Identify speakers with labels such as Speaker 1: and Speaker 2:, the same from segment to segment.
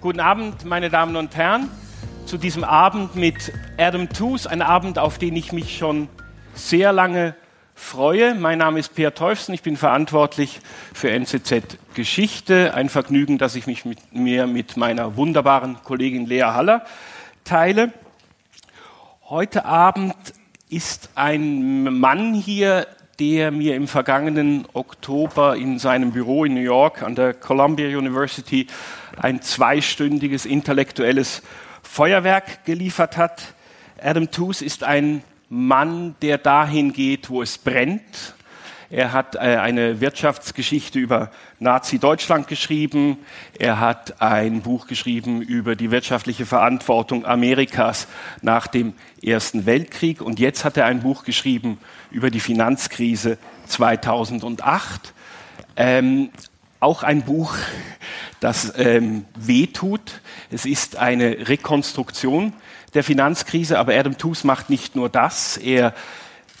Speaker 1: Guten Abend, meine Damen und Herren, zu diesem Abend mit Adam Tooze, ein Abend, auf den ich mich schon sehr lange freue. Mein Name ist Peer Teufsen, ich bin verantwortlich für NZZ Geschichte. Ein Vergnügen, dass ich mich mit mir mit meiner wunderbaren Kollegin Lea Haller teile. Heute Abend ist ein Mann hier, der mir im vergangenen Oktober in seinem Büro in New York an der Columbia University ein zweistündiges intellektuelles Feuerwerk geliefert hat. Adam Tooze ist ein Mann, der dahin geht, wo es brennt. Er hat äh, eine Wirtschaftsgeschichte über Nazi-Deutschland geschrieben. Er hat ein Buch geschrieben über die wirtschaftliche Verantwortung Amerikas nach dem Ersten Weltkrieg. Und jetzt hat er ein Buch geschrieben über die Finanzkrise 2008. Ähm, auch ein Buch, das ähm, wehtut. Es ist eine Rekonstruktion der Finanzkrise, aber Adam Tooze macht nicht nur das, er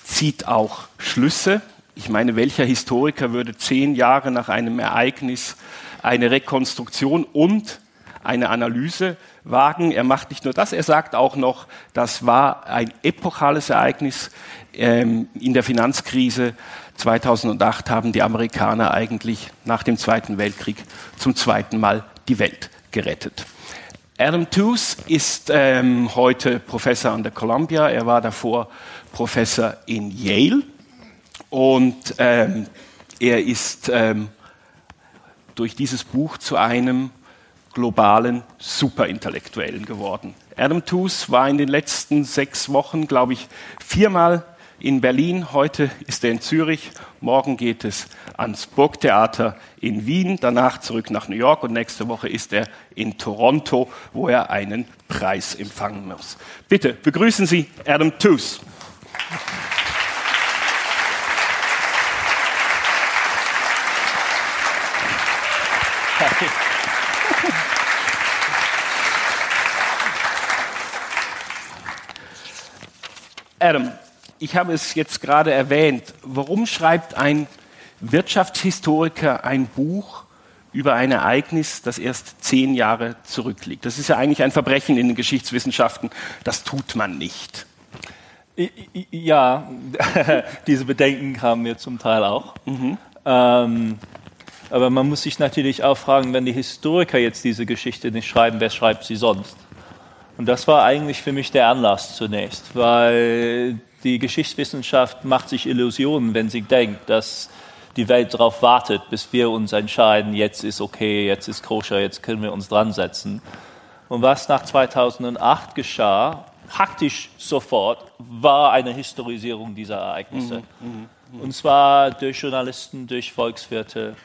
Speaker 1: zieht auch Schlüsse. Ich meine, welcher Historiker würde zehn Jahre nach einem Ereignis eine Rekonstruktion und eine Analyse wagen? Er macht nicht nur das, er sagt auch noch, das war ein epochales Ereignis ähm, in der Finanzkrise 2008 haben die Amerikaner eigentlich nach dem Zweiten Weltkrieg zum zweiten Mal die Welt gerettet. Adam Tooze ist ähm, heute Professor an der Columbia. Er war davor Professor in Yale und ähm, er ist ähm, durch dieses Buch zu einem globalen Superintellektuellen geworden. Adam Tooze war in den letzten sechs Wochen, glaube ich, viermal in Berlin, heute ist er in Zürich, morgen geht es ans Burgtheater in Wien, danach zurück nach New York und nächste Woche ist er in Toronto, wo er einen Preis empfangen muss. Bitte begrüßen Sie Adam Tooze. Adam, ich habe es jetzt gerade erwähnt, warum schreibt ein Wirtschaftshistoriker ein Buch über ein Ereignis, das erst zehn Jahre zurückliegt? Das ist ja eigentlich ein Verbrechen in den Geschichtswissenschaften. Das tut man nicht.
Speaker 2: Ja, diese Bedenken haben wir zum Teil auch. Mhm. Ähm, aber man muss sich natürlich auch fragen, wenn die Historiker jetzt diese Geschichte nicht schreiben, wer schreibt sie sonst? Und das war eigentlich für mich der Anlass zunächst, weil die Geschichtswissenschaft macht sich Illusionen, wenn sie denkt, dass die Welt darauf wartet, bis wir uns entscheiden, jetzt ist okay, jetzt ist koscher, jetzt können wir uns dran setzen. Und was nach 2008 geschah, praktisch sofort, war eine Historisierung dieser Ereignisse. Mhm, mh, mh. Und zwar durch Journalisten, durch Volkswirte.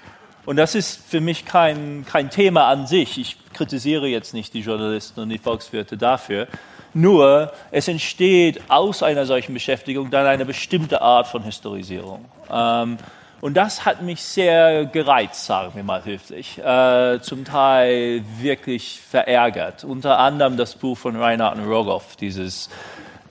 Speaker 2: Und das ist für mich kein, kein Thema an sich. Ich kritisiere jetzt nicht die Journalisten und die Volkswirte dafür. Nur es entsteht aus einer solchen Beschäftigung dann eine bestimmte Art von Historisierung. Ähm, und das hat mich sehr gereizt, sagen wir mal höflich, äh, zum Teil wirklich verärgert. Unter anderem das Buch von Reinhard Rogoff, dieses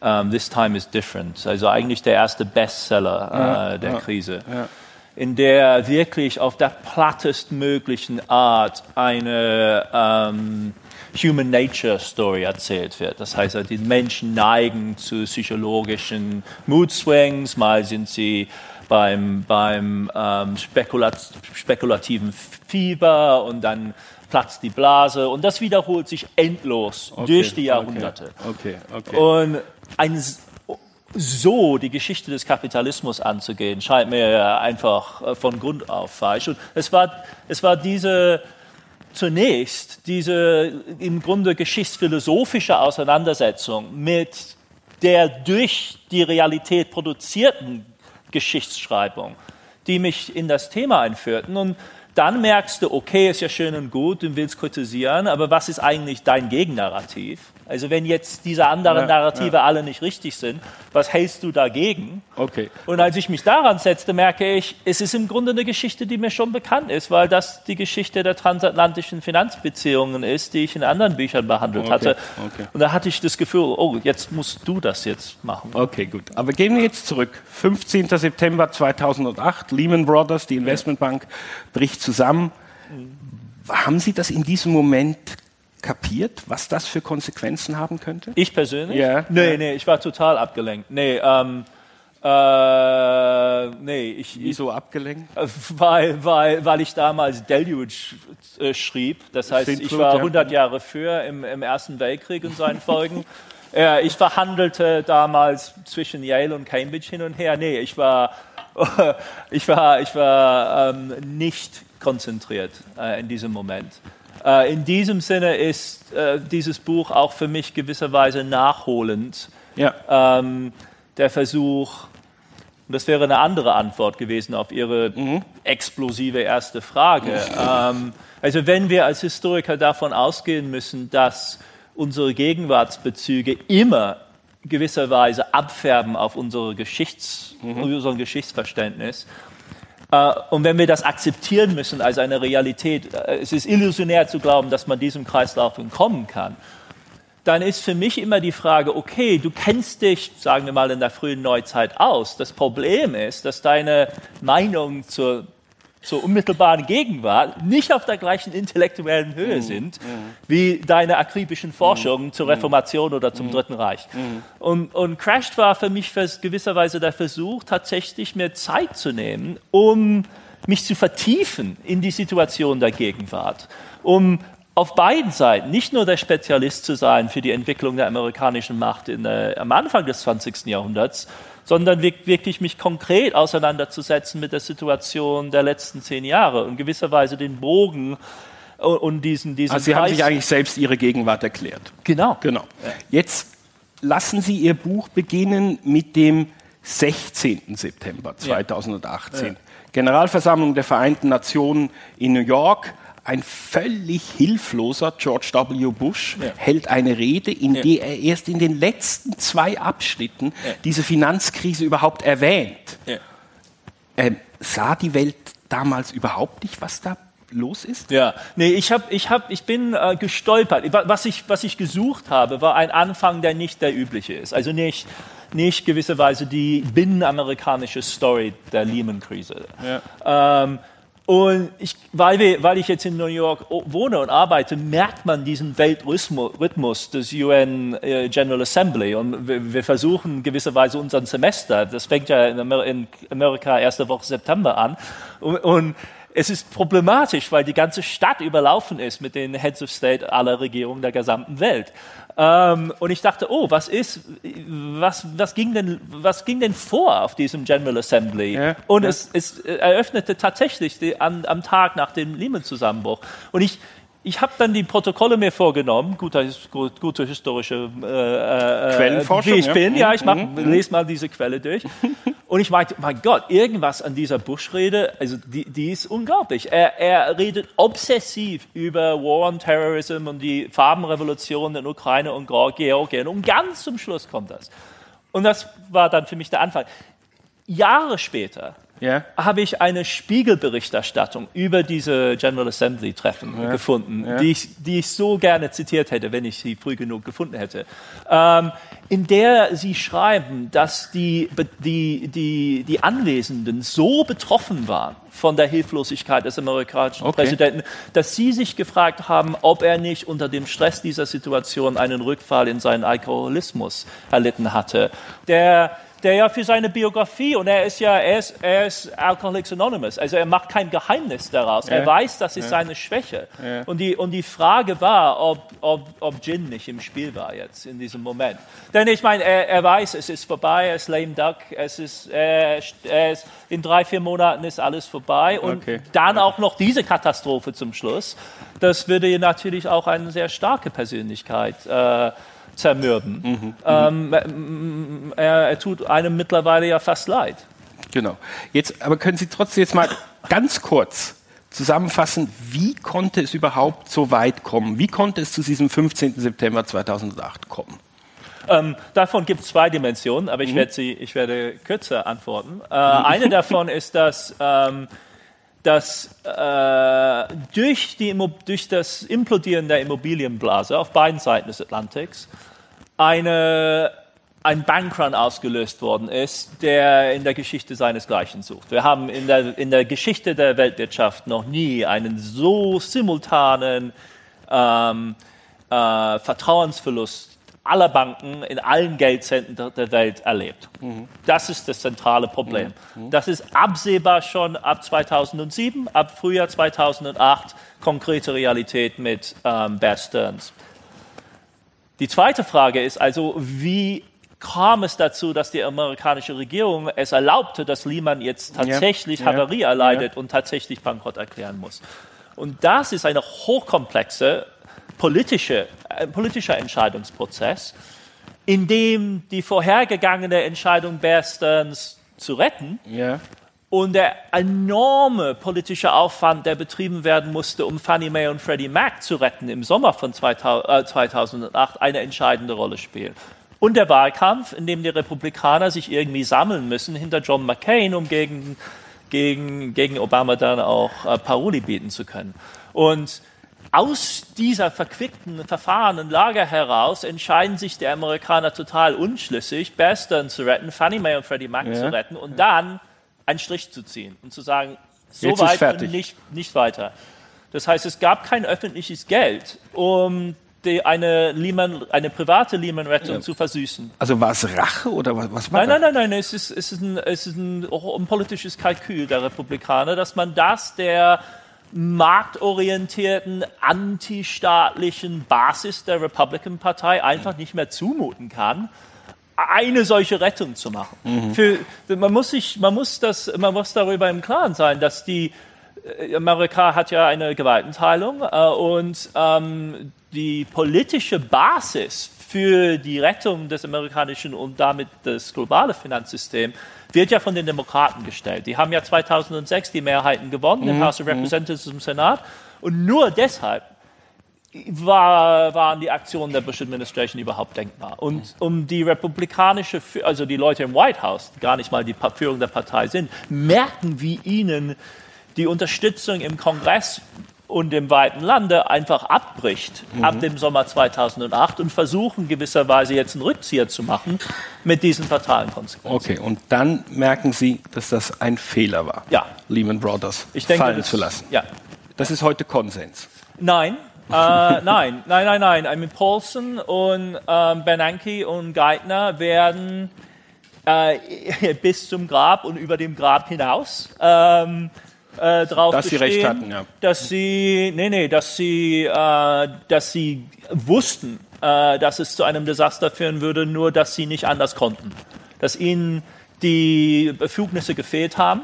Speaker 2: um, ähm, This Time is Different, also eigentlich der erste Bestseller äh, der ja, Krise. Ja. In der wirklich auf der plattestmöglichen Art eine ähm, Human Nature Story erzählt wird. Das heißt, die Menschen neigen zu psychologischen Mood Swings, mal sind sie beim, beim ähm, spekulat spekulativen Fieber und dann platzt die Blase und das wiederholt sich endlos okay, durch die Jahrhunderte.
Speaker 1: Okay, okay,
Speaker 2: und ein, so die Geschichte des Kapitalismus anzugehen, scheint mir einfach äh, von Grund auf falsch. Und es war, es war diese zunächst diese im Grunde geschichtsphilosophische Auseinandersetzung mit der durch die Realität produzierten Geschichtsschreibung, die mich in das Thema einführten. Und dann merkst du, okay, ist ja schön und gut, du willst kritisieren, aber was ist eigentlich dein Gegennarrativ? Also wenn jetzt diese anderen ja, Narrative ja. alle nicht richtig sind, was hältst du dagegen?
Speaker 1: Okay.
Speaker 2: Und als ich mich daran setzte, merke ich, es ist im Grunde eine Geschichte, die mir schon bekannt ist, weil das die Geschichte der transatlantischen Finanzbeziehungen ist, die ich in anderen Büchern behandelt
Speaker 1: Okay,
Speaker 2: hatte.
Speaker 1: okay.
Speaker 2: Und da hatte ich das Gefühl, oh, jetzt musst du das jetzt machen.
Speaker 1: Okay, gut. Aber gehen wir jetzt zurück. 15. September 2008, Lehman Brothers, die Investmentbank, bricht zusammen. Haben Sie das in diesem Moment kapiert, was das für Konsequenzen haben könnte?
Speaker 2: Ich persönlich?
Speaker 1: Ja.
Speaker 2: Nee,
Speaker 1: Ja.
Speaker 2: nee, ich war total abgelenkt. Nee, ähm, äh, nee, ich,
Speaker 1: Wieso abgelenkt?
Speaker 2: Äh, Weil, weil, weil ich damals Deluge äh, schrieb. Das heißt, ich war
Speaker 1: ja.
Speaker 2: 100 Jahre für im, im Ersten Weltkrieg und seinen Folgen. ja, ich verhandelte damals zwischen Yale und Cambridge hin und her. Nee, ich war, ich war, ich war ähm, nicht konzentriert äh, in diesem Moment. Äh, in diesem Sinne ist äh, dieses Buch auch für mich gewisserweise nachholend
Speaker 1: Ja.
Speaker 2: ähm, der Versuch, und das wäre eine andere Antwort gewesen auf Ihre explosive erste Frage. Ähm, also wenn wir als Historiker davon ausgehen müssen, dass unsere Gegenwartsbezüge immer gewisserweise abfärben auf unsere Geschichts, unser Geschichtsverständnis, äh, und wenn wir das akzeptieren müssen als eine Realität, äh, es ist illusionär zu glauben, dass man diesem Kreislauf entkommen kann, dann ist für mich immer die Frage, okay, du kennst dich, sagen wir mal, in der frühen Neuzeit aus. Das Problem ist, dass deine Meinung zur, zur unmittelbaren Gegenwart nicht auf der gleichen intellektuellen Höhe sind wie deine akribischen Forschungen zur Reformation oder zum Dritten Reich. Und, und Crashed war für mich gewisserweise der Versuch, tatsächlich mir Zeit zu nehmen, um mich zu vertiefen in die Situation der Gegenwart, um auf beiden Seiten nicht nur der Spezialist zu sein für die Entwicklung der amerikanischen Macht in, äh, am Anfang des 20. Jahrhunderts, sondern wirk- wirklich mich konkret auseinanderzusetzen mit der Situation der letzten zehn Jahre und gewisserweise den Bogen und, und diesen, diesen
Speaker 1: Also Sie haben
Speaker 2: Kreis-
Speaker 1: sich eigentlich selbst Ihre Gegenwart erklärt.
Speaker 2: genau.
Speaker 1: Genau. Jetzt lassen Sie Ihr Buch beginnen mit dem 16. September 2018. Generalversammlung der Vereinten Nationen in New York. Ein völlig hilfloser George W. Bush
Speaker 2: Ja.
Speaker 1: hält eine Rede, in
Speaker 2: Ja.
Speaker 1: der er erst in den letzten zwei Abschnitten diese Finanzkrise überhaupt erwähnt.
Speaker 2: Ja.
Speaker 1: Ähm, sah die Welt damals überhaupt nicht, was da los ist?
Speaker 2: Ja, nee, ich, hab, ich, hab, ich bin äh, gestolpert. Wa- Was ich, was ich gesucht habe, war ein Anfang, der nicht der übliche ist. Also nicht, nicht gewisserweise die binnenamerikanische Story der Lehman-Krise. Ähm, und ich, weil, wir, weil ich jetzt in New York o- wohne und arbeite, merkt man diesen Weltrhythmus des UN äh, General Assembly. Und wir, wir versuchen gewisserweise unseren Semester, das fängt ja in Amerika erste Woche September an. Und, und es ist problematisch, weil die ganze Stadt überlaufen ist mit den Heads of State aller Regierungen der gesamten Welt. Ähm, und ich dachte, oh, was ist, was, was, ging denn, was ging denn vor auf diesem General Assembly?
Speaker 1: Ja,
Speaker 2: und
Speaker 1: ja.
Speaker 2: es, es eröffnete tatsächlich die, an, am Tag nach dem Lehman-Zusammenbruch. Und ich, ich habe dann die Protokolle mir vorgenommen, guter, gut, gute historische äh, äh,
Speaker 1: Quellenforschung,
Speaker 2: wie ich
Speaker 1: ja.
Speaker 2: bin. Ja, ich mach,
Speaker 1: Mhm,
Speaker 2: lese mal diese Quelle durch. Und ich meinte, mein Gott, irgendwas an dieser Bush-Rede, also die, die ist unglaublich. Er, er redet obsessiv über War on Terrorism und die Farbenrevolution in Ukraine und Georgien. Und ganz zum Schluss kommt das. Und das war dann für mich der Anfang. Jahre später
Speaker 1: Ja.
Speaker 2: habe ich eine Spiegelberichterstattung über diese General Assembly Treffen gefunden, Die, ich, die ich so gerne zitiert hätte, wenn ich sie früh genug gefunden hätte, ähm, in der sie schreiben, dass die, die, die, die Anwesenden so betroffen waren von der Hilflosigkeit des amerikanischen
Speaker 1: Okay.
Speaker 2: Präsidenten, dass sie sich gefragt haben, ob er nicht unter dem Stress dieser Situation einen Rückfall in seinen Alkoholismus erlitten hatte. Der der ja für seine Biografie, und er ist ja, er ist, er ist Alcoholics Anonymous, also er macht kein Geheimnis daraus. Er weiß, das ist seine Schwäche. Und, die, und die Frage war, ob, ob, ob Gin nicht im Spiel war jetzt in diesem Moment. Denn ich meine, er, er weiß, es ist vorbei, er ist lame duck, es ist, er, er ist, in drei, vier Monaten ist alles vorbei. Und
Speaker 1: Okay.
Speaker 2: dann auch noch diese Katastrophe zum Schluss. Das würde natürlich auch eine sehr starke Persönlichkeit äh, zermürben. Ähm, m- er, er tut einem mittlerweile ja fast leid.
Speaker 1: Genau. Jetzt, aber können Sie trotzdem jetzt mal ganz kurz zusammenfassen, wie konnte es überhaupt so weit kommen? Wie konnte es zu diesem 15. September 2008 kommen?
Speaker 2: Ähm, davon gibt es zwei Dimensionen, aber ich, mhm. werde sie, ich werde kürzer antworten. Äh, eine davon ist, dass, ähm, dass äh, durch, die, durch das Implodieren der Immobilienblase auf beiden Seiten des Atlantiks eine ein Bankrun ausgelöst worden ist, der in der Geschichte seinesgleichen sucht. Wir haben in der, in der Geschichte der Weltwirtschaft noch nie einen so simultanen ähm, äh, Vertrauensverlust aller Banken in allen Geldzentren der Welt erlebt. Mhm. Das ist das zentrale Problem. Mhm. Das ist absehbar schon ab 2007, ab Frühjahr 2008 konkrete Realität mit ähm, Bear Stearns. Die zweite Frage ist also, wie kam es dazu, dass die amerikanische Regierung es erlaubte, dass Lehman jetzt tatsächlich ja, Havarie ja, erleidet ja. und tatsächlich Bankrott erklären muss. Und das ist eine hochkomplexe politische, äh, politischer Entscheidungsprozess, in dem die vorhergegangene Entscheidung Bear Stearns zu retten und der enorme politische Aufwand, der betrieben werden musste, um Fannie Mae und Freddie Mac zu retten im Sommer von 2000, äh, 2008, eine entscheidende Rolle spielt. Und der Wahlkampf, in dem die Republikaner sich irgendwie sammeln müssen hinter John McCain, um gegen, gegen, gegen Obama dann auch äh, Paroli bieten zu können. Und aus dieser verquickten, verfahrenen Lage heraus entscheiden sich die Amerikaner total unschlüssig, Bear zu retten, Fannie Mae und Freddie Mac ja. zu retten und dann einen Strich zu ziehen und zu sagen, so Jetzt weit und nicht, nicht weiter. Das heißt, es gab kein öffentliches Geld, um die, eine, Lehman, eine private Lehman-Rettung ja. zu versüßen.
Speaker 1: Also war es Rache oder was, was war
Speaker 2: Nein, nein, nein, nein, es ist, es ist, ein, es ist ein, ein politisches Kalkül der Republikaner, dass man das der marktorientierten, antistaatlichen Basis der Republican-Partei einfach nicht mehr zumuten kann, eine solche Rettung zu machen. Mhm. Für, man, muss sich, man, muss das, man muss darüber im Klaren sein, dass die äh, Amerika hat ja eine Gewaltenteilung äh, und ähm, die politische Basis für die Rettung des amerikanischen und damit das globale Finanzsystems wird ja von den Demokraten gestellt. Die haben ja 2006 die Mehrheiten gewonnen mhm. im House of Representatives im Senat und nur deshalb war, waren die Aktionen der Bush Administration überhaupt denkbar. Und um die republikanische, also die Leute im White House, die gar nicht mal die Führung der Partei sind, merken, wie ihnen die Unterstützung im Kongress und im weiten Lande einfach abbricht mhm. ab dem Sommer 2008 und versuchen gewisserweise jetzt einen Rückzieher zu machen mit diesen fatalen Konsequenzen.
Speaker 1: Okay, und dann merken Sie, dass das ein Fehler war,
Speaker 2: ja.
Speaker 1: Lehman Brothers
Speaker 2: ich denke,
Speaker 1: fallen
Speaker 2: das,
Speaker 1: zu lassen.
Speaker 2: Ja.
Speaker 1: Das ist heute Konsens.
Speaker 2: Nein, äh, nein, nein, nein, nein. I mean, Paulson und ähm, Bernanke und Geithner werden äh, bis zum Grab und über dem Grab hinaus ähm, äh, drauf
Speaker 1: dass bestehen, sie recht hatten, ja.
Speaker 2: dass sie, nee, nee, dass sie, äh, dass sie wussten, äh, dass es zu einem Desaster führen würde, nur dass sie nicht anders konnten, dass ihnen die Befugnisse gefehlt haben,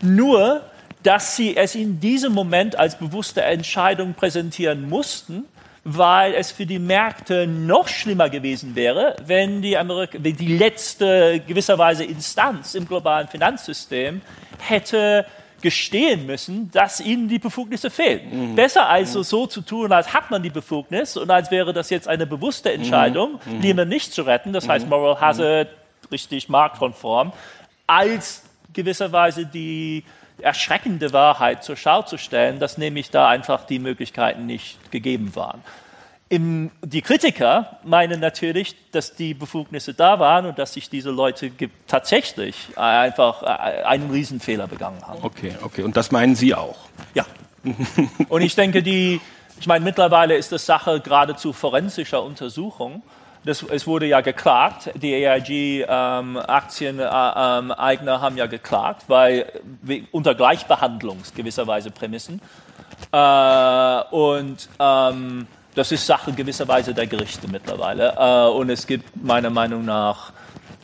Speaker 2: nur dass sie es in diesem Moment als bewusste Entscheidung präsentieren mussten, weil es für die Märkte noch schlimmer gewesen wäre, wenn die, Amerik wenn die letzte gewisserweise Instanz im globalen Finanzsystem hätte gestehen müssen, dass ihnen die Befugnisse fehlen. Mhm. Besser also mhm. so zu tun, als hat man die Befugnis und als wäre das jetzt eine bewusste Entscheidung, mhm. Lehman nicht zu retten, das heißt mhm. Moral Hazard, richtig marktkonform, als gewisserweise die erschreckende Wahrheit zur Schau zu stellen, dass nämlich da einfach die Möglichkeiten nicht gegeben waren. Im, die Kritiker meinen natürlich, dass die Befugnisse da waren und dass sich diese Leute tatsächlich einfach äh, einen Riesenfehler begangen haben.
Speaker 1: Okay, okay. Und das meinen Sie auch?
Speaker 2: Ja. und ich denke, die, ich meine, mittlerweile ist das Sache geradezu forensischer Untersuchung. Das, es wurde ja geklagt, die AIG-Aktieneigner ähm, ähm, haben ja geklagt, weil unter Gleichbehandlungs gewisserweise Prämissen. Äh, und ähm, das ist Sache gewisserweise der Gerichte mittlerweile. Äh, und es gibt meiner Meinung nach,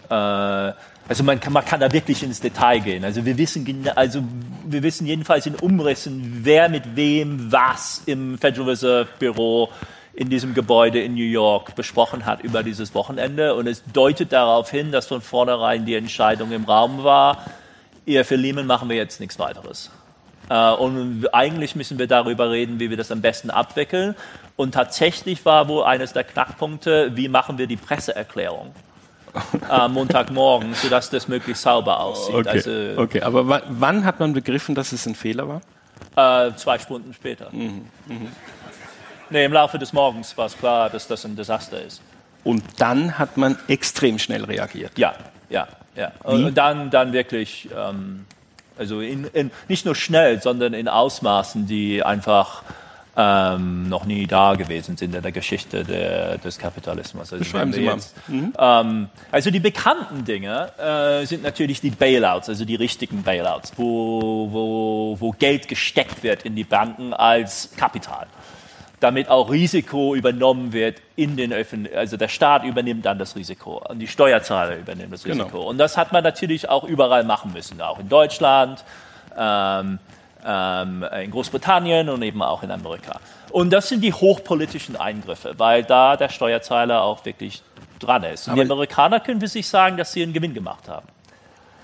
Speaker 2: äh, also man kann, man kann da wirklich ins Detail gehen. Also wir wissen, also wir wissen jedenfalls in Umrissen, wer mit wem was im Federal Reserve Büro in diesem Gebäude in New York besprochen hat über dieses Wochenende. Und es deutet darauf hin, dass von vornherein die Entscheidung im Raum war, ihr für Lehman machen wir jetzt nichts weiteres. Äh, und eigentlich müssen wir darüber reden, wie wir das am besten abwickeln. Und tatsächlich war wohl eines der Knackpunkte, wie machen wir die Presseerklärung am Montagmorgen, sodass das möglichst sauber aussieht.
Speaker 1: Okay,
Speaker 2: Also
Speaker 1: okay. aber wa- wann hat man begriffen, dass es ein Fehler war?
Speaker 2: äh, zwei Stunden später. Nee, im Laufe des Morgens war es klar, dass das ein Desaster ist.
Speaker 1: Und dann hat man extrem schnell reagiert.
Speaker 2: Ja, ja, ja.
Speaker 1: Wie?
Speaker 2: Und dann, dann wirklich, ähm, also in, in, nicht nur schnell, sondern in Ausmaßen, die einfach ähm, noch nie da gewesen sind in der Geschichte der, des Kapitalismus. Also,
Speaker 1: Beschreiben Sie mal.
Speaker 2: Jetzt, ähm, also die bekannten Dinge äh, sind natürlich die Bailouts, also die richtigen Bailouts, wo, wo, wo Geld gesteckt wird in die Banken als Kapital damit auch Risiko übernommen wird in den Öffentlichen, also der Staat übernimmt dann das Risiko und die Steuerzahler übernehmen das
Speaker 1: Genau.
Speaker 2: Risiko. Und das hat man natürlich auch überall machen müssen, auch in Deutschland, ähm, ähm, in Großbritannien und eben auch in Amerika. Und das sind die hochpolitischen Eingriffe, weil da der Steuerzahler auch wirklich dran ist. Und die Amerikaner können wir sich sagen, dass sie einen Gewinn gemacht haben.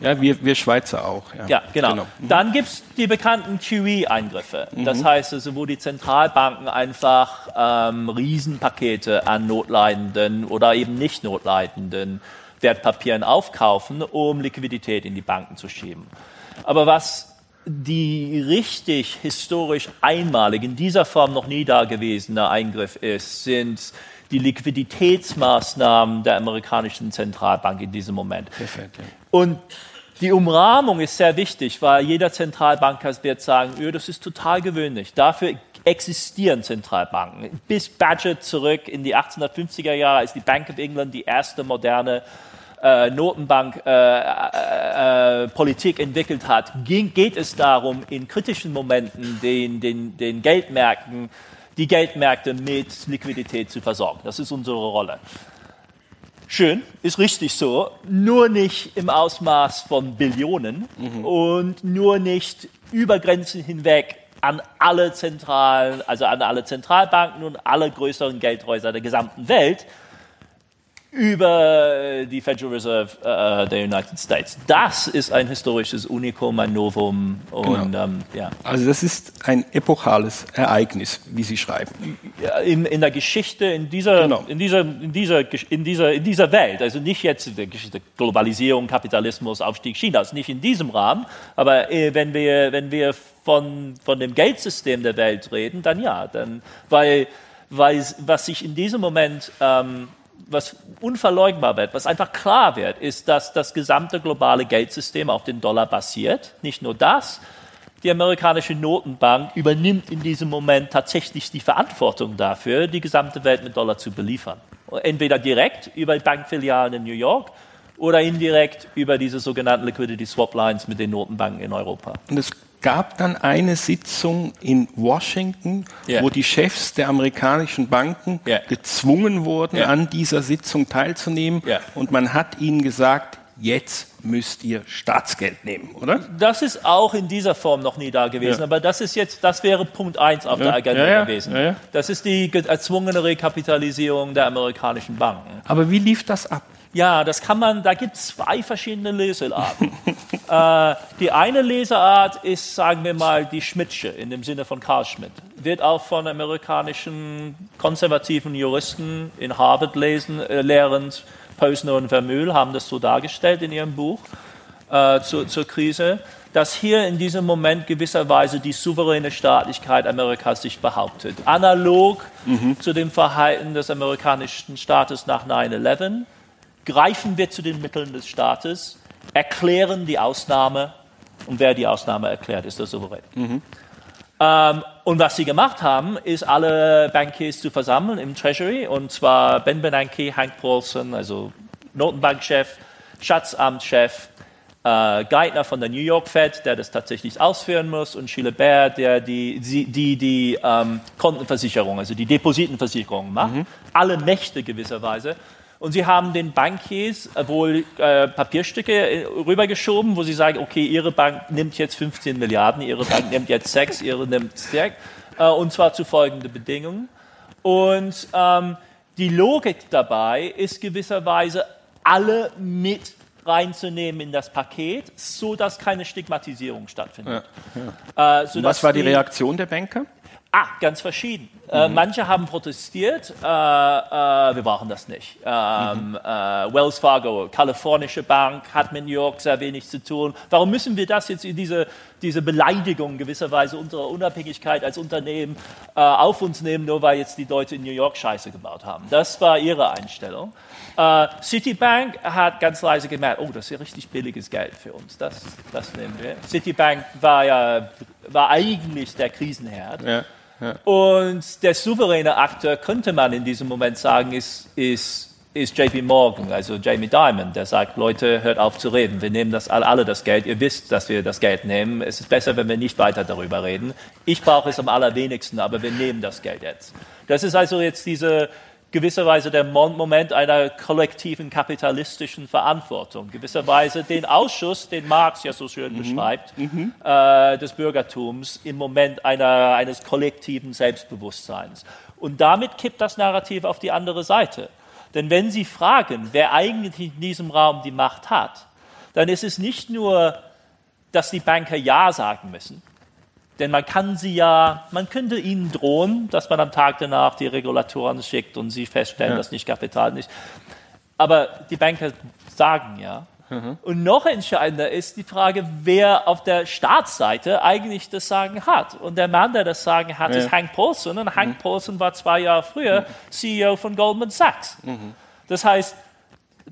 Speaker 1: Ja, wir, wir Schweizer auch.
Speaker 2: Ja, genau. Dann gibt es die bekannten QE-Eingriffe. Das heißt also, wo die Zentralbanken einfach ähm, Riesenpakete an notleidenden oder eben nicht notleidenden Wertpapieren aufkaufen, um Liquidität in die Banken zu schieben. Aber was die richtig historisch einmalig in dieser Form noch nie dagewesene Eingriff ist, sind die Liquiditätsmaßnahmen der amerikanischen Zentralbank in diesem Moment.
Speaker 1: Perfekt, ja.
Speaker 2: Und die Umrahmung ist sehr wichtig, weil jeder Zentralbanker wird sagen, "Öh, das ist total gewöhnlich. Dafür existieren Zentralbanken. Bis Badger zurück in die 1850er Jahre, als die Bank of England die erste moderne äh, Notenbank-Politik äh, äh, Politik entwickelt hat, ging, geht es darum, in kritischen Momenten den, den, den Geldmärkten, die Geldmärkte mit Liquidität zu versorgen. Das ist unsere Rolle. Schön, ist richtig so, nur nicht im Ausmaß von Billionen und nur nicht über Grenzen hinweg an alle zentralen, also an alle Zentralbanken und alle größeren Geldhäuser der gesamten Welt über die Federal Reserve äh, der United States. Das ist ein historisches Unikum, ein Novum und ähm, ja.
Speaker 1: Also das ist ein epochales Ereignis, wie Sie schreiben.
Speaker 2: In, in der Geschichte, in dieser,
Speaker 1: Genau.
Speaker 2: in, dieser, in, dieser, in, dieser, in dieser Welt, also nicht jetzt in der Geschichte Globalisierung, Kapitalismus, Aufstieg Chinas, nicht in diesem Rahmen, aber äh, wenn wir, wenn wir von, von dem Geldsystem der Welt reden, dann ja, dann, weil, weil was sich in diesem Moment ähm, was unverleugnbar wird, was einfach klar wird, ist, dass das gesamte globale Geldsystem auf den Dollar basiert. Nicht nur das, die amerikanische Notenbank übernimmt in diesem Moment tatsächlich die Verantwortung dafür, die gesamte Welt mit Dollar zu beliefern. Entweder direkt über Bankfilialen in New York oder indirekt über diese sogenannten Liquidity Swap Lines mit den Notenbanken in Europa.
Speaker 1: Es gab dann eine Sitzung in Washington,
Speaker 2: Ja.
Speaker 1: wo die Chefs der amerikanischen Banken
Speaker 2: Ja.
Speaker 1: gezwungen wurden,
Speaker 2: Ja.
Speaker 1: an dieser Sitzung teilzunehmen. Und man hat ihnen gesagt, jetzt müsst ihr Staatsgeld nehmen, oder?
Speaker 2: Das ist auch in dieser Form noch nie da gewesen,
Speaker 1: Ja.
Speaker 2: aber das ist jetzt, das wäre Punkt eins auf
Speaker 1: Ja,
Speaker 2: der Agenda
Speaker 1: ja,
Speaker 2: gewesen. Das ist die ge- erzwungene Rekapitalisierung der amerikanischen Banken.
Speaker 1: Aber wie lief das ab?
Speaker 2: Ja, das kann man, da gibt es zwei verschiedene Lesearten. äh, die eine Leseart ist, sagen wir mal, die Schmidtsche in dem Sinne von Carl Schmidt. Wird auch von amerikanischen konservativen Juristen in Harvard lesen, äh, lehrend. Posner und Vermeulen haben das so dargestellt in ihrem Buch äh, zur, zur Krise, dass hier in diesem Moment gewisserweise die souveräne Staatlichkeit Amerikas sich behauptet. Analog zu dem Verhalten des amerikanischen Staates nach 9-11 greifen wir zu den Mitteln des Staates, erklären die Ausnahme und wer die Ausnahme erklärt, ist der Souverän. Ähm, und was sie gemacht haben, ist alle Bankiers zu versammeln im Treasury und zwar Ben Bernanke, Hank Paulson, also Notenbankchef, Schatzamtschef, äh, Geithner von der New York Fed, der das tatsächlich ausführen muss, und Sheila Bair, der die die, die, die ähm, Kontenversicherung, also die Depositenversicherung macht. Alle Mächte gewisserweise. Und sie haben den Bankiers äh, wohl äh, Papierstücke äh, rübergeschoben, wo sie sagen, okay, ihre Bank nimmt jetzt 15 Milliarden, ihre Bank nimmt jetzt 6, ihre nimmt 6. Äh, und zwar zu folgenden Bedingungen. Und ähm, die Logik dabei ist gewisserweise, alle mit reinzunehmen in das Paket, so dass keine Stigmatisierung stattfindet. Äh, sodass
Speaker 1: Was war die
Speaker 2: die-
Speaker 1: Reaktion der Banker?
Speaker 2: Ah, ganz verschieden. Äh, manche haben protestiert, äh, äh, wir brauchen das nicht. Ähm, äh, Wells Fargo, kalifornische Bank, hat mit New York sehr wenig zu tun. Warum müssen wir das jetzt in diese, diese Beleidigung gewisserweise unserer Unabhängigkeit als Unternehmen äh, auf uns nehmen, nur weil jetzt die Leute in New York Scheiße gebaut haben? Das war ihre Einstellung. Äh, Citibank hat ganz leise gemerkt, oh, das ist ja richtig billiges Geld für uns, das, das nehmen wir. Citibank war ja war eigentlich der Krisenherd.
Speaker 1: Ja.
Speaker 2: Und der souveräne Akteur, könnte man in diesem Moment sagen, ist, ist, ist JP Morgan, also Jamie Dimon, der sagt, Leute, hört auf zu reden. Wir nehmen das alle das Geld. Ihr wisst, dass wir das Geld nehmen. Es ist besser, wenn wir nicht weiter darüber reden. Ich brauche es am allerwenigsten, aber wir nehmen das Geld jetzt. Das ist also jetzt diese, gewisserweise der Moment einer kollektiven kapitalistischen Verantwortung, gewisserweise den Ausschuss, den Marx ja so schön mhm. beschreibt, mhm. Äh, des Bürgertums im Moment einer, eines kollektiven Selbstbewusstseins. Und damit kippt das Narrativ auf die andere Seite. Denn wenn Sie fragen, wer eigentlich in diesem Raum die Macht hat, dann ist es nicht nur, dass die Banker Ja sagen müssen, denn man kann sie ja, man könnte ihnen drohen, dass man am Tag danach die Regulatoren schickt und sie feststellen, ja. dass nicht Kapital ist. Aber die Banker sagen ja. Mhm. Und noch entscheidender ist die Frage, wer auf der Staatsseite eigentlich das Sagen hat. Und der Mann, der das Sagen hat, ja. ist Hank Paulson. Und Hank mhm. Paulson war zwei Jahre früher mhm. CEO von Goldman Sachs. Mhm. Das heißt,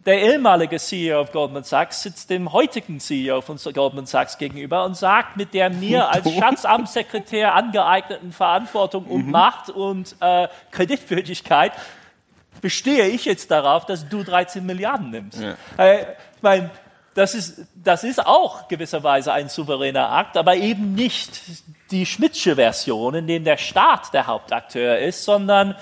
Speaker 2: der ehemalige CEO of Goldman Sachs sitzt dem heutigen CEO von Goldman Sachs gegenüber und sagt mit der mir als Schatzamtssekretär angeeigneten Verantwortung und mhm. Macht und äh, Kreditwürdigkeit bestehe ich jetzt darauf, dass du 13 Milliarden nimmst. Ja. Äh, ich meine, das ist, das ist auch gewisserweise ein souveräner Akt, aber eben nicht die Schmidtsche Version, in dem der Staat der Hauptakteur ist, sondern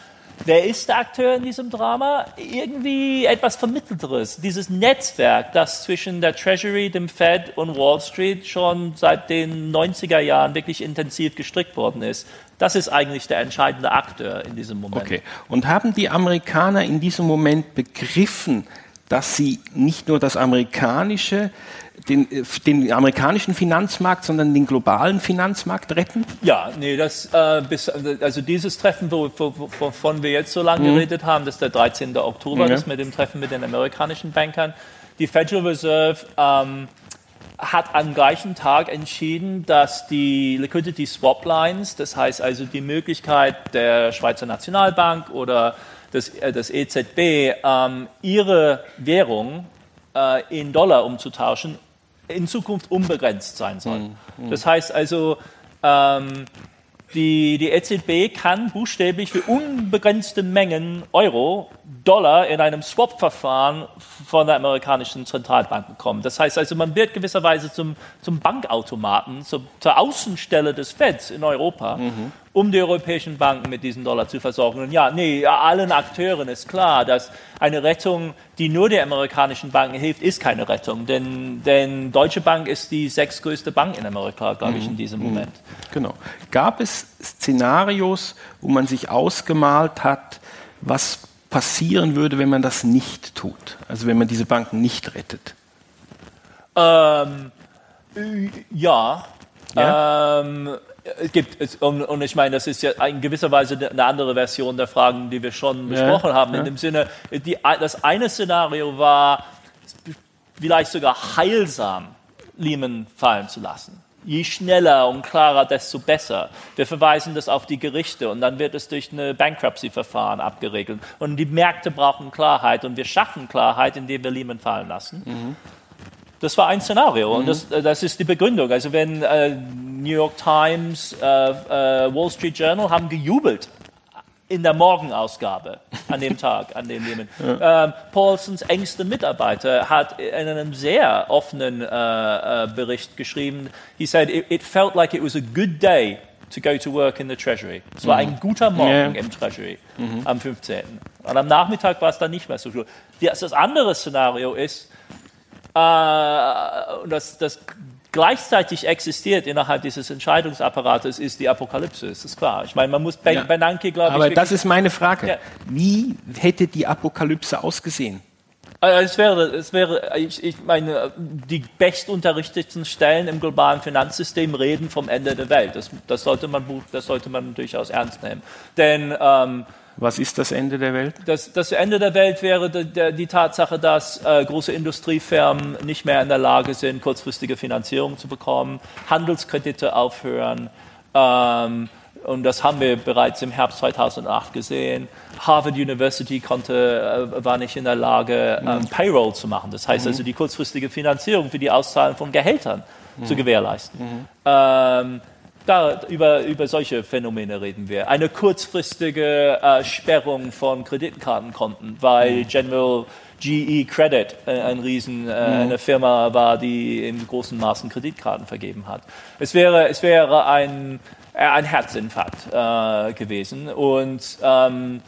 Speaker 2: Wer ist der Akteur in diesem Drama? Irgendwie etwas Vermittelteres. Dieses Netzwerk, das zwischen der Treasury, dem Fed und Wall Street schon seit den 90er Jahren wirklich intensiv gestrickt worden ist. Das ist eigentlich der entscheidende Akteur in diesem Moment.
Speaker 1: Okay. Und haben die Amerikaner in diesem Moment begriffen, dass sie nicht nur das amerikanische den, äh, den amerikanischen Finanzmarkt, sondern den globalen Finanzmarkt retten?
Speaker 2: Ja, nee, das, äh, bis, also dieses Treffen, wo, wo, wovon wir jetzt so lange mhm. geredet haben, das ist der 13. Oktober, mhm. das mit dem Treffen mit den amerikanischen Bankern. Die Federal Reserve ähm, hat am gleichen Tag entschieden, dass die Liquidity Swap Lines, das heißt also die Möglichkeit der Schweizer Nationalbank oder des, äh, des EZB, ähm, ihre Währung äh, in Dollar umzutauschen, in Zukunft unbegrenzt sein soll. Mhm. Das heißt also, ähm, die, die EZB kann buchstäblich für unbegrenzte Mengen Euro, Dollar in einem Swap-Verfahren von der amerikanischen Zentralbank bekommen. Das heißt also, man wird gewisserweise zum, zum Bankautomaten, zum, zur Außenstelle des Feds in Europa. Mhm um die europäischen Banken mit diesen Dollar zu versorgen. Und ja, nee, allen Akteuren ist klar, dass eine Rettung, die nur der amerikanischen Banken hilft, ist keine Rettung. Denn, denn Deutsche Bank ist die sechstgrößte Bank in Amerika, glaube ich, in diesem mhm. Moment.
Speaker 1: Genau. Gab es Szenarios, wo man sich ausgemalt hat, was passieren würde, wenn man das nicht tut? Also wenn man diese Banken nicht rettet?
Speaker 2: Ähm, ja. ja? Ähm, es gibt, es, und, und, ich meine, das ist ja in gewisser Weise eine andere Version der Fragen, die wir schon besprochen ja, haben. In dem Sinne, die, das eine Szenario war, vielleicht sogar heilsam Lehman fallen zu lassen. Je schneller und klarer, desto besser. Wir verweisen das auf die Gerichte und dann wird es durch ein Bankruptcy-Verfahren abgeregelt. Und die Märkte brauchen Klarheit und wir schaffen Klarheit, indem wir Lehman fallen lassen. Mhm. Das war ein Szenario und das, das, ist die Begründung. Also wenn äh, New York Times, äh, äh, Wall Street Journal haben gejubelt in der Morgenausgabe an dem Tag, an dem Lehman. Ja. Ähm, Paulsons engster Mitarbeiter hat in einem sehr offenen äh, äh, Bericht geschrieben, he said, it, it, felt like it was a good day to go to work in the Treasury. Es war mhm. ein guter Morgen yeah. im Treasury mhm. am 15. Und am Nachmittag war es dann nicht mehr so gut. Das andere Szenario ist, äh, das, das gleichzeitig existiert innerhalb dieses Entscheidungsapparates, ist die Apokalypse, ist das klar. Ich meine, man muss
Speaker 1: Ben ja. Bernanke, glaube ich. Aber das ist meine Frage. Ja. Wie hätte die Apokalypse ausgesehen?
Speaker 2: Äh, es wäre, es wäre ich, ich meine, die bestunterrichteten Stellen im globalen Finanzsystem reden vom Ende der Welt. Das, das, sollte, man, das sollte man durchaus ernst nehmen. Denn ähm,
Speaker 1: was ist das Ende der Welt?
Speaker 2: Das, das Ende der Welt wäre die, die Tatsache, dass äh, große Industriefirmen nicht mehr in der Lage sind, kurzfristige Finanzierung zu bekommen, Handelskredite aufhören. Ähm, und das haben wir bereits im Herbst 2008 gesehen. Harvard University konnte, äh, war nicht in der Lage, ähm, mhm. Payroll zu machen. Das heißt mhm. also die kurzfristige Finanzierung für die Auszahlung von Gehältern mhm. zu gewährleisten. Mhm. Ähm, da, über, über solche Phänomene reden wir. Eine kurzfristige äh, Sperrung von Kreditkartenkonten, weil mhm. General GE Credit äh, ein Riesen, äh, mhm. eine Firma war, die in großen Maßen Kreditkarten vergeben hat. Es wäre, es wäre ein, äh, ein Herzinfarkt äh, gewesen und ähm,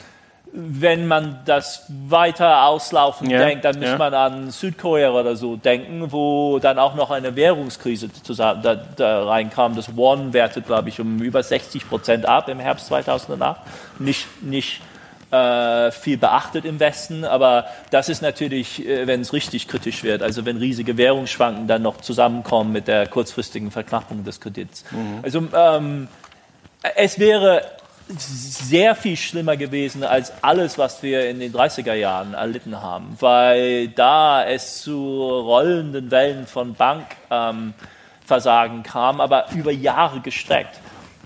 Speaker 2: wenn man das weiter auslaufen ja, denkt, dann muss ja. man an Südkorea oder so denken, wo dann auch noch eine Währungskrise zusammen, da, da reinkam. Das Won wertet, glaube ich, um über 60 Prozent ab im Herbst 2008. Nicht, nicht äh, viel beachtet im Westen, aber das ist natürlich, äh, wenn es richtig kritisch wird, also wenn riesige Währungsschwanken dann noch zusammenkommen mit der kurzfristigen Verknappung des Kredits. Mhm. Also ähm, es wäre sehr viel schlimmer gewesen als alles, was wir in den 30er Jahren erlitten haben, weil da es zu rollenden Wellen von Bankversagen ähm, kam, aber über Jahre gestreckt.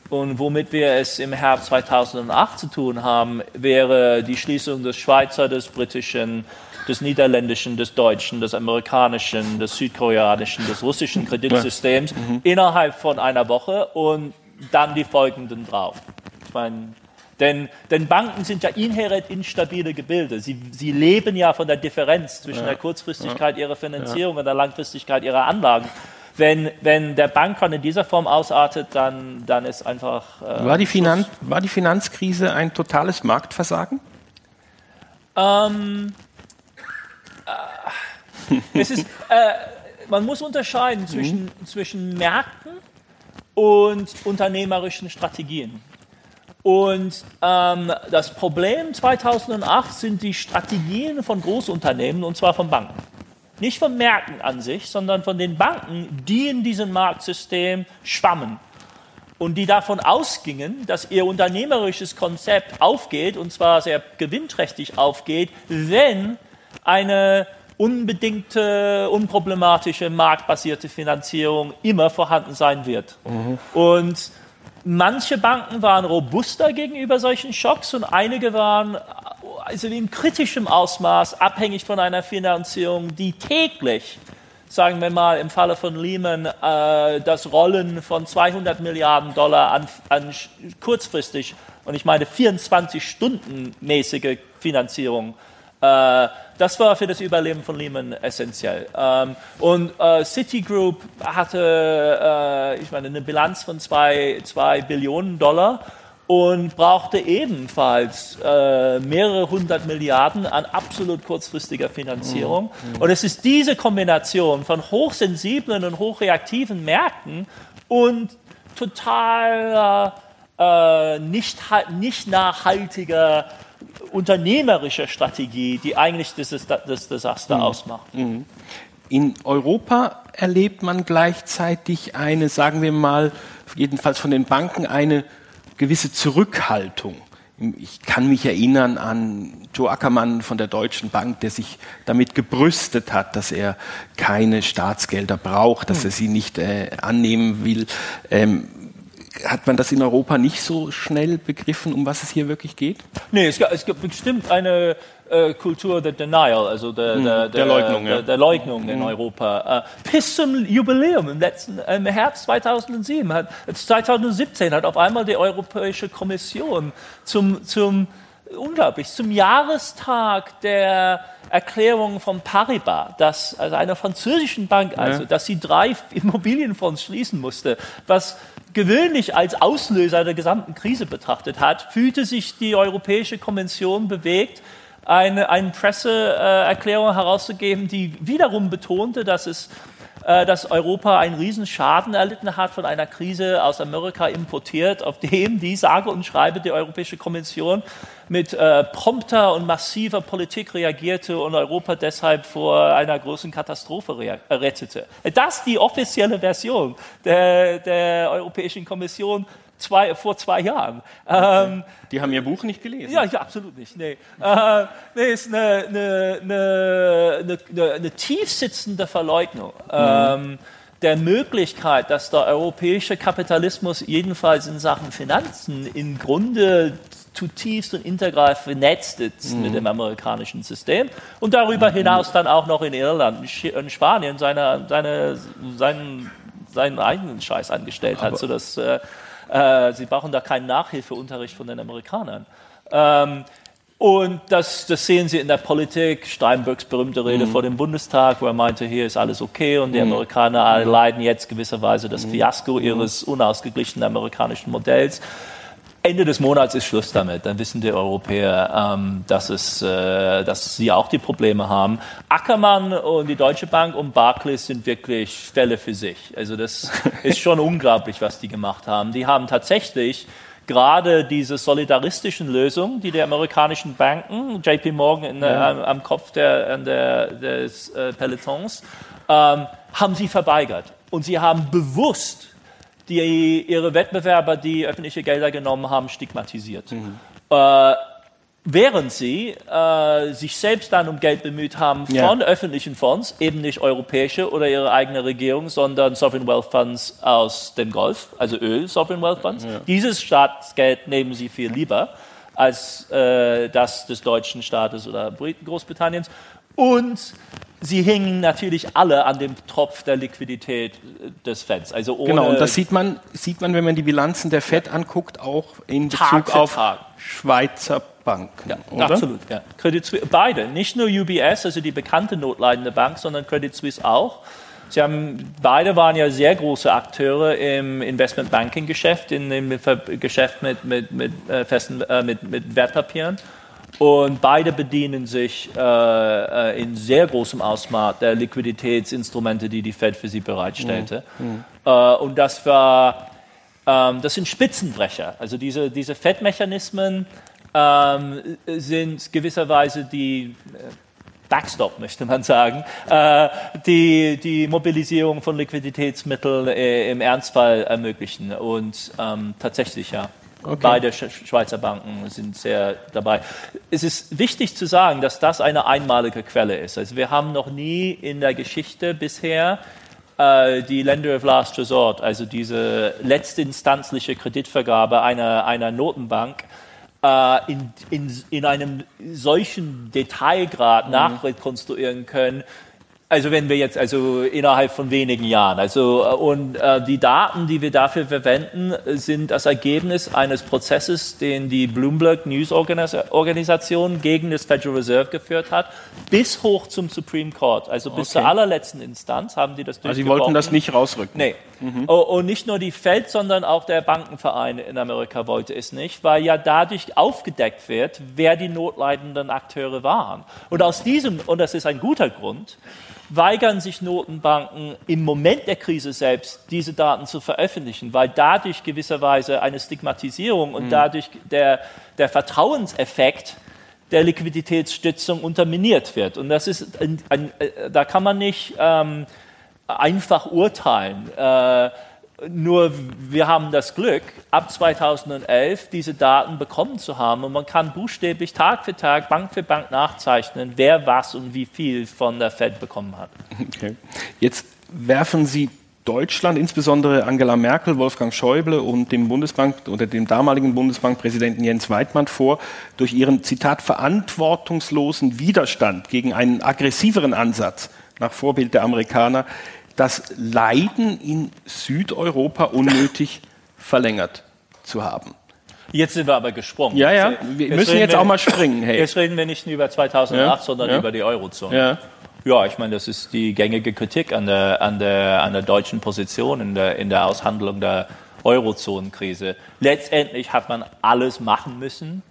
Speaker 2: Und womit wir es im Herbst 2008 zu tun haben, wäre die Schließung des Schweizer, des britischen, des niederländischen, des deutschen, des amerikanischen, des südkoreanischen, des russischen Kreditsystems mhm. innerhalb von einer Woche und dann die folgenden drauf. Meine, denn, denn, Banken sind ja inhärent instabile Gebilde. Sie, sie leben ja von der Differenz zwischen ja. der Kurzfristigkeit ja. ihrer Finanzierung ja. und der Langfristigkeit ihrer Anlagen. Wenn, wenn der Bankkern in dieser Form ausartet, dann, dann ist einfach.
Speaker 1: Äh, war, die Finanz, war die Finanzkrise ein totales Marktversagen?
Speaker 2: Ähm, äh, es ist, äh, man muss unterscheiden zwischen, mhm. zwischen Märkten und unternehmerischen Strategien. Und ähm, das Problem 2008 sind die Strategien von Großunternehmen und zwar von Banken. Nicht von Märkten an sich, sondern von den Banken, die in diesem Marktsystem schwammen und die davon ausgingen, dass ihr unternehmerisches Konzept aufgeht und zwar sehr gewinnträchtig aufgeht, wenn eine unbedingte, unproblematische, marktbasierte Finanzierung immer vorhanden sein wird. Mhm. Und manche Banken waren robuster gegenüber solchen Schocks und einige waren also in kritischem Ausmaß abhängig von einer Finanzierung, die täglich, sagen wir mal im Falle von Lehman, äh, das Rollen von 200 Milliarden Dollar an, an kurzfristig, und ich meine 24 Stunden mäßige Finanzierung das war für das Überleben von Lehman essentiell. Ähm, und äh, Citigroup hatte, äh, ich meine, eine Bilanz von zwei, zwei Billionen Dollar und brauchte ebenfalls äh, mehrere hundert Milliarden an absolut kurzfristiger Finanzierung. Mhm. mhm. Und es ist diese Kombination von hochsensiblen und hochreaktiven Märkten und total äh, nicht, nicht nachhaltiger unternehmerischer Strategie, die eigentlich das, das Desaster mhm. ausmacht. Mhm.
Speaker 1: In Europa erlebt man gleichzeitig eine, sagen wir mal, jedenfalls von den Banken, eine gewisse Zurückhaltung. Ich kann mich erinnern an Joe Ackermann von der Deutschen Bank, der sich damit gebrüstet hat, dass er keine Staatsgelder braucht, dass hm. er sie nicht äh, annehmen will. Ähm, hat man das in Europa nicht so schnell begriffen, um was es hier wirklich geht?
Speaker 2: Nee, es, es gibt bestimmt eine äh, Kultur der Denial, also der,
Speaker 1: hm, der, der, der Leugnung,
Speaker 2: der, der Leugnung mhm. in Europa. Äh, bis zum Jubiläum im letzten im Herbst 2007 hat 2017 hat auf einmal die Europäische Kommission zum zum unglaublich zum Jahrestag der Erklärung von Paribas, dass also einer französischen Bank, also, ja. dass sie drei Immobilienfonds schließen musste, was gewöhnlich als Auslöser der gesamten Krise betrachtet hat, fühlte sich die Europäische Kommission bewegt, eine, eine Presseerklärung herauszugeben, die wiederum betonte, dass es dass Europa einen Riesenschaden erlitten hat von einer Krise aus Amerika importiert, auf dem die sage und schreibe die Europäische Kommission mit äh, prompter und massiver Politik reagierte und Europa deshalb vor einer großen Katastrophe rettete. Das ist die offizielle Version der, der Europäischen Kommission zwei, vor zwei Jahren.
Speaker 1: Ähm, die haben Ihr Buch nicht gelesen?
Speaker 2: Ja, ja absolut nicht. Nee. äh, nee, ist eine, eine, eine, eine, eine tiefsitzende Verleugnung. Mhm. Ähm, der Möglichkeit, dass der europäische Kapitalismus jedenfalls in Sachen Finanzen im Grunde zutiefst und integral vernetzt ist mhm. mit dem amerikanischen System und darüber hinaus dann auch noch in Irland und Spanien seine, seine, seinen, seinen eigenen Scheiß angestellt hat, sodass äh, äh, sie brauchen da keinen Nachhilfeunterricht von den Amerikanern. Ähm, und das, das, sehen Sie in der Politik. Steinbrücks berühmte Rede mhm. vor dem Bundestag, wo er meinte, hier ist alles okay und die mhm. Amerikaner leiden jetzt gewisserweise das mhm. Fiasko ihres mhm. unausgeglichenen amerikanischen Modells. Ende des Monats ist Schluss damit. Dann wissen die Europäer, ähm, dass, es, äh, dass sie auch die Probleme haben. Ackermann und die Deutsche Bank und Barclays sind wirklich Stelle für sich. Also das ist schon unglaublich, was die gemacht haben. Die haben tatsächlich gerade diese solidaristischen Lösungen, die die amerikanischen Banken, JP Morgan in, ja. äh, am Kopf der, der, des äh, Pelotons, ähm, haben sie verweigert. Und sie haben bewusst die ihre Wettbewerber, die öffentliche Gelder genommen haben, stigmatisiert. Mhm. Äh, während sie äh, sich selbst dann um Geld bemüht haben von ja. öffentlichen Fonds, eben nicht europäische oder ihre eigene Regierung, sondern Sovereign Wealth Funds aus dem Golf, also Öl Sovereign Wealth Funds. Ja. Dieses Staatsgeld nehmen sie viel lieber als äh, das des deutschen Staates oder Großbritanniens. Und sie hingen natürlich alle an dem Tropf der Liquidität äh, des Feds.
Speaker 1: Also ohne genau, und das sieht man, sieht man, wenn man die Bilanzen der Fed anguckt, auch in Bezug Tag auf Tag. Schweizer Banken.
Speaker 2: Ja, oder? absolut. Ja. Credit Suisse, beide, nicht nur UBS, also die bekannte notleidende Bank, sondern Credit Suisse auch. Sie haben, beide waren ja sehr große Akteure im Investment-Banking-Geschäft, in dem Geschäft mit, mit, mit, äh, festen, äh, mit, mit Wertpapieren. Und beide bedienen sich äh, äh, in sehr großem Ausmaß der Liquiditätsinstrumente, die die Fed für sie bereitstellte. Mhm. Äh, und das war, ähm, das sind Spitzenbrecher. Also diese, diese Fed-Mechanismen ähm, sind gewisserweise die äh, Backstop, möchte man sagen, äh, die die Mobilisierung von Liquiditätsmitteln äh, im Ernstfall ermöglichen. Und ähm, tatsächlich, ja. Okay. Beide Schweizer Banken sind sehr dabei. Es ist wichtig zu sagen, dass das eine einmalige Quelle ist. Also wir haben noch nie in der Geschichte bisher äh, die Lender of Last Resort, also diese letztinstanzliche Kreditvergabe einer, einer Notenbank, äh, in, in, in einem solchen Detailgrad mhm. nachrekonstruieren können, also wenn wir jetzt also innerhalb von wenigen Jahren, also äh, und äh, die Daten, die wir dafür verwenden, sind das Ergebnis eines Prozesses, den die Bloomberg News Organisation gegen das Federal Reserve geführt hat, bis hoch zum Supreme Court, also bis okay. zur allerletzten Instanz haben die das
Speaker 1: Also Sie wollten das nicht rausrücken?
Speaker 2: Nee. Mhm. Und nicht nur die Fed, sondern auch der Bankenverein in Amerika wollte es nicht, weil ja dadurch aufgedeckt wird, wer die notleidenden Akteure waren. Und aus diesem, und das ist ein guter Grund, weigern sich Notenbanken im Moment der Krise selbst, diese Daten zu veröffentlichen, weil dadurch gewisserweise eine Stigmatisierung und mhm. dadurch der, der Vertrauenseffekt der Liquiditätsstützung unterminiert wird. Und das ist, ein, ein, äh, da kann man nicht ähm, einfach urteilen. Äh, nur wir haben das Glück, ab 2011 diese Daten bekommen zu haben und man kann buchstäblich Tag für Tag, Bank für Bank nachzeichnen, wer was und wie viel von der Fed bekommen hat.
Speaker 1: Okay. Jetzt werfen Sie Deutschland, insbesondere Angela Merkel, Wolfgang Schäuble und dem Bundesbank oder dem damaligen Bundesbankpräsidenten Jens Weidmann vor, durch ihren Zitat verantwortungslosen Widerstand gegen einen aggressiveren Ansatz nach Vorbild der Amerikaner das Leiden in Südeuropa unnötig verlängert zu haben.
Speaker 2: Jetzt sind wir aber gesprungen.
Speaker 1: Ja, ja, wir jetzt müssen jetzt wir, auch mal springen.
Speaker 2: Hey. Jetzt reden wir nicht nur über 2008, ja, sondern ja. über die Eurozone. Ja. ja, ich meine, das ist die gängige Kritik an der, an der, an der deutschen Position in der, in der Aushandlung der Eurozonenkrise. Letztendlich hat man alles machen müssen.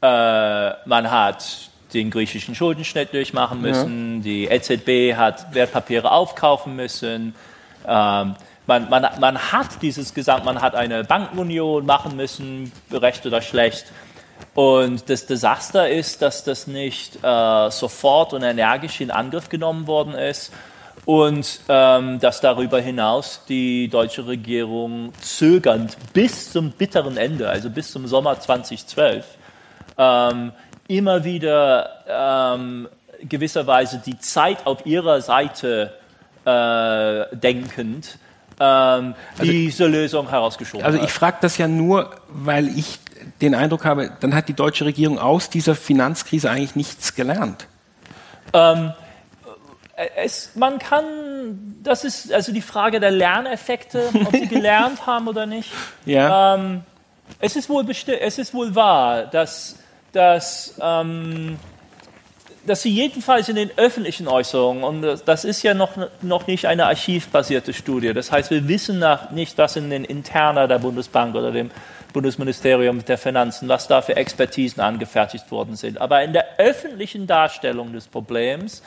Speaker 2: Äh, man hat den griechischen Schuldenschnitt durchmachen müssen. Ja. Die EZB hat Wertpapiere aufkaufen müssen. Ähm, man, man, man hat dieses Gesamt, man hat eine Bankenunion machen müssen, recht oder schlecht. Und das Desaster ist, dass das nicht äh, sofort und energisch in Angriff genommen worden ist und ähm, dass darüber hinaus die deutsche Regierung zögernd bis zum bitteren Ende, also bis zum Sommer 2012, ähm, immer wieder ähm, gewisserweise die Zeit auf ihrer Seite äh, denkend ähm, also, diese Lösung herausgeschoben
Speaker 1: Also ich frage das ja nur, weil ich den Eindruck habe, dann hat die deutsche Regierung aus dieser Finanzkrise eigentlich nichts gelernt. Ähm,
Speaker 2: es, man kann, das ist also die Frage der Lerneffekte, ob sie gelernt haben oder nicht. Ja. Ähm, es, ist wohl es ist wohl wahr, dass, dass, ähm, dass sie jedenfalls in den öffentlichen Äußerungen, und das ist ja noch, noch nicht eine archivbasierte Studie, das heißt, wir wissen nach, nicht, was in den Interna der Bundesbank oder dem Bundesministerium der Finanzen, was da für Expertisen angefertigt worden sind. Aber in der öffentlichen Darstellung des Problems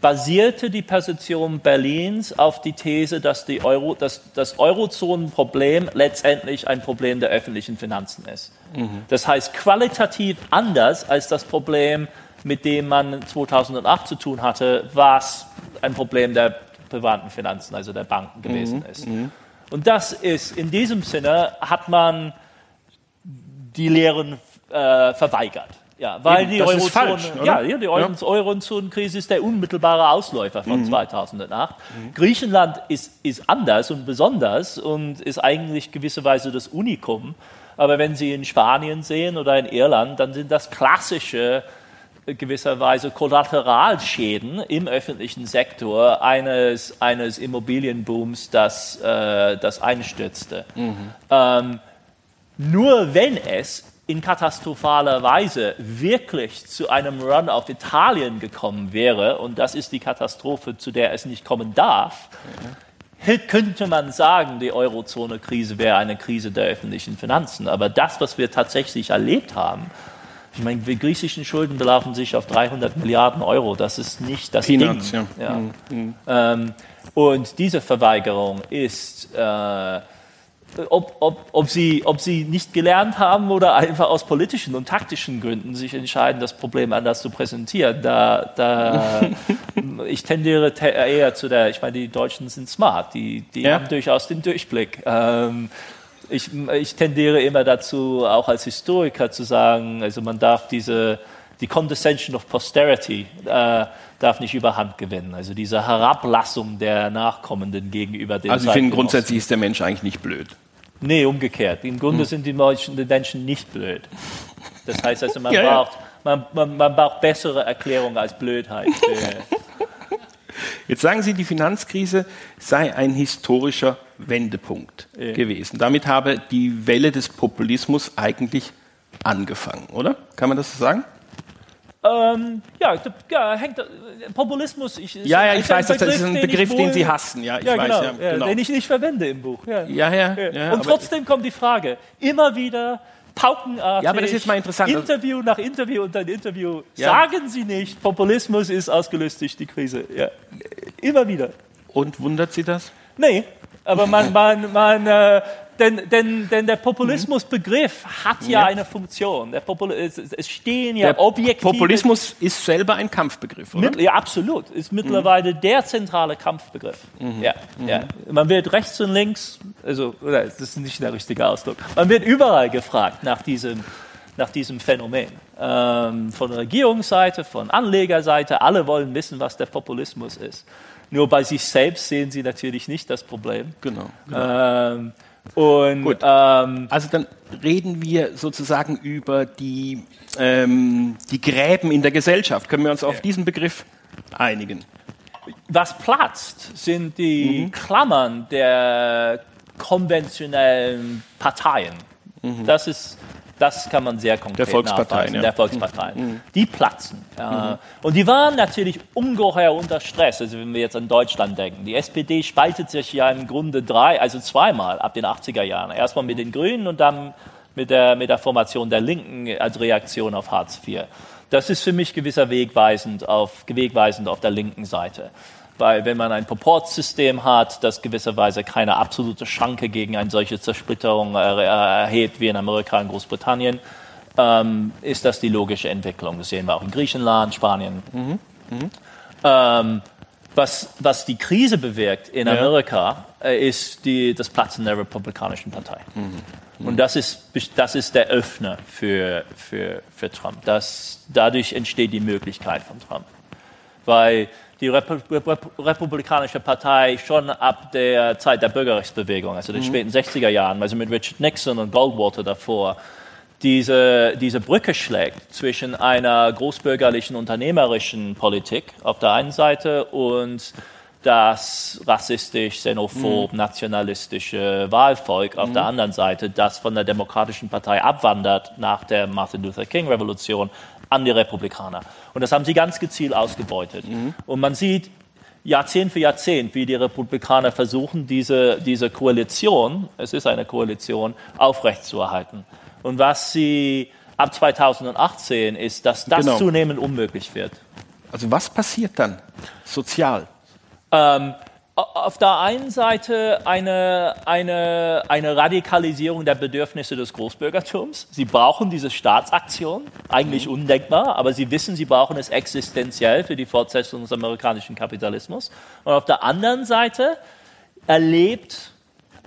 Speaker 2: basierte die Position Berlins auf die These, dass die Euro, dass das Eurozonenproblem letztendlich ein Problem der öffentlichen Finanzen ist. Mhm. Das heißt qualitativ anders als das Problem, mit dem man 2008 zu tun hatte, was ein Problem der privaten Finanzen, also der Banken gewesen mhm. ist. Mhm. Und das ist in diesem Sinne hat man die Lehren äh, verweigert. Ja, weil Eben, die Eurozone, ja, die Eurozonenkrise ist der unmittelbare Ausläufer von mhm. 2008. Mhm. Griechenland ist, ist anders und besonders und ist eigentlich gewisserweise das Unikum. Aber wenn Sie in Spanien sehen oder in Irland, dann sind das klassische äh, gewisserweise Kollateralschäden im öffentlichen Sektor eines, eines Immobilienbooms, das, äh, das einstürzte. Mhm. Ähm, nur wenn es in katastrophaler Weise wirklich zu einem Run auf Italien gekommen wäre, und das ist die Katastrophe, zu der es nicht kommen darf, könnte man sagen, die Eurozone-Krise wäre eine Krise der öffentlichen Finanzen. Aber das, was wir tatsächlich erlebt haben, ich meine, die griechischen Schulden belaufen sich auf 300 Milliarden Euro. Das ist nicht das Peanuts, Ding. Ja. Ja. Mhm. Ähm, und diese Verweigerung ist äh, ob, ob, ob, sie, ob sie nicht gelernt haben oder einfach aus politischen und taktischen Gründen sich entscheiden, das Problem anders zu präsentieren. Da, da, ich tendiere eher zu der, ich meine, die Deutschen sind smart, die, die ja. haben durchaus den Durchblick. Ähm, ich, ich tendiere immer dazu, auch als Historiker zu sagen, also man darf diese, die Condescension of Posterity äh, darf nicht überhand gewinnen. Also diese Herablassung der Nachkommenden gegenüber
Speaker 1: den Also ich finde grundsätzlich ist der Mensch eigentlich nicht blöd.
Speaker 2: Nee, umgekehrt. Im Grunde hm. sind die Menschen, die Menschen nicht blöd. Das heißt also, man, ja, braucht, man, man, man, braucht bessere Erklärungen als Blödheit.
Speaker 1: Jetzt sagen Sie, die Finanzkrise sei ein historischer Wendepunkt ja. gewesen. Damit habe die Welle des Populismus eigentlich angefangen, oder? Kann man das so sagen?
Speaker 2: Ähm, ja, ja, hängt, Populismus.
Speaker 1: Ich, ja, ja, ich weiß, Begriff, das ist ein Begriff, den, wohl, den Sie hassen. Ja, ich ja,
Speaker 2: weiß,
Speaker 1: genau,
Speaker 2: ja, genau. Den ich nicht verwende im Buch.
Speaker 1: Ja, ja. ja,
Speaker 2: Und trotzdem kommt die Frage, immer wieder paukenartig,
Speaker 1: ja, aber das ist mal interessant.
Speaker 2: Interview nach Interview und ein Interview. Sagen Sie nicht, Populismus ist ausgelöst durch die Krise. Ja, immer wieder.
Speaker 1: Und wundert Sie das?
Speaker 2: Nee, aber man, man, man äh, denn, denn, denn der Populismusbegriff hat ja, ja, eine Funktion. Der Popul es, es stehen ja der objektive...
Speaker 1: Populismus ist selber ein Kampfbegriff, oder? Mit,
Speaker 2: ja, absolut. Ist mittlerweile mhm. der zentrale Kampfbegriff. Mhm. Ja, mhm. ja. Man wird rechts und links, also das ist nicht der richtige Ausdruck, man wird überall gefragt nach diesem, nach diesem Phänomen. Ähm, von Regierungsseite, von Anlegerseite, alle wollen wissen, was der Populismus ist. Nur bei sich selbst sehen sie natürlich nicht das Problem.
Speaker 1: Genau. genau. Ähm, und, Gut. Ähm, also dann reden wir sozusagen über die, ähm, die Gräben in der Gesellschaft. Können wir uns auf diesen Begriff einigen?
Speaker 2: Was platzt, sind die mhm. Klammern der konventionellen Parteien. Mhm. Das ist das kann man sehr konkret
Speaker 1: der Volksparteien,
Speaker 2: ja. der Volksparteien. Mhm. Die platzen. Mhm. Und die waren natürlich ungeheuer unter Stress. Also wenn wir jetzt an Deutschland denken. Die SPD spaltet sich ja im Grunde drei, also zweimal ab den 80er Jahren. Erstmal mit den Grünen und dann mit der, mit der Formation der Linken als Reaktion auf Hartz IV. Das ist für mich gewisser wegweisend auf, wegweisend auf der linken Seite. Weil wenn man ein Proportsystem hat, das gewisserweise keine absolute Schranke gegen eine solche Zersplitterung erhebt wie in Amerika und Großbritannien, ähm, ist das die logische Entwicklung. Das sehen wir auch in Griechenland, Spanien. Mhm. Mhm. Ähm, was, was die Krise bewirkt in Amerika, äh, ist die, das Platzen der Republikanischen Partei. Mhm. Und das ist, das ist der Öffner für, für, für Trump. Das, dadurch entsteht die Möglichkeit von Trump. Weil die Republikanische Partei schon ab der Zeit der Bürgerrechtsbewegung, also den mhm. späten 60er Jahren, also mit Richard Nixon und Goldwater davor, diese, diese Brücke schlägt zwischen einer großbürgerlichen unternehmerischen Politik auf der einen Seite und das rassistisch, xenophob, mhm. nationalistische Wahlvolk auf mhm. der anderen Seite, das von der Demokratischen Partei abwandert nach der Martin Luther King Revolution an die Republikaner. Und das haben sie ganz gezielt ausgebeutet. Mhm. Und man sieht Jahrzehnt für Jahrzehnt, wie die Republikaner versuchen, diese, diese Koalition, es ist eine Koalition, aufrechtzuerhalten. Und was sie ab 2018 ist, dass das genau. zunehmend unmöglich wird.
Speaker 1: Also was passiert dann sozial?
Speaker 2: Ähm, auf der einen Seite eine, eine, eine Radikalisierung der Bedürfnisse des Großbürgertums. Sie brauchen diese Staatsaktion, eigentlich mhm. undenkbar, aber sie wissen, sie brauchen es existenziell für die Fortsetzung des amerikanischen Kapitalismus. Und auf der anderen Seite erlebt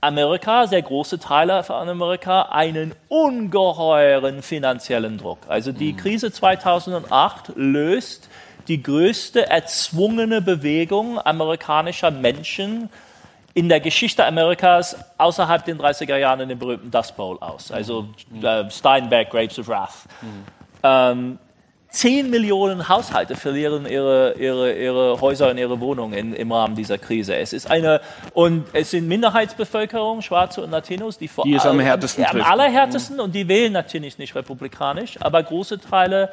Speaker 2: Amerika, sehr große Teile von Amerika, einen ungeheuren finanziellen Druck. Also die mhm. Krise 2008 löst die größte erzwungene Bewegung amerikanischer Menschen in der Geschichte Amerikas außerhalb den 30er Jahren in dem berühmten Dust Bowl aus. Also mhm. äh, Steinbeck, Grapes of Wrath. Mhm. Ähm, Zehn Millionen Haushalte verlieren ihre, ihre, ihre Häuser und ihre Wohnungen in, im Rahmen dieser Krise. Es ist eine, und es sind Minderheitsbevölkerung, Schwarze und Latinos, die vor
Speaker 1: die ist am härtesten
Speaker 2: am allerhärtesten mhm. und die wählen natürlich nicht republikanisch, aber große Teile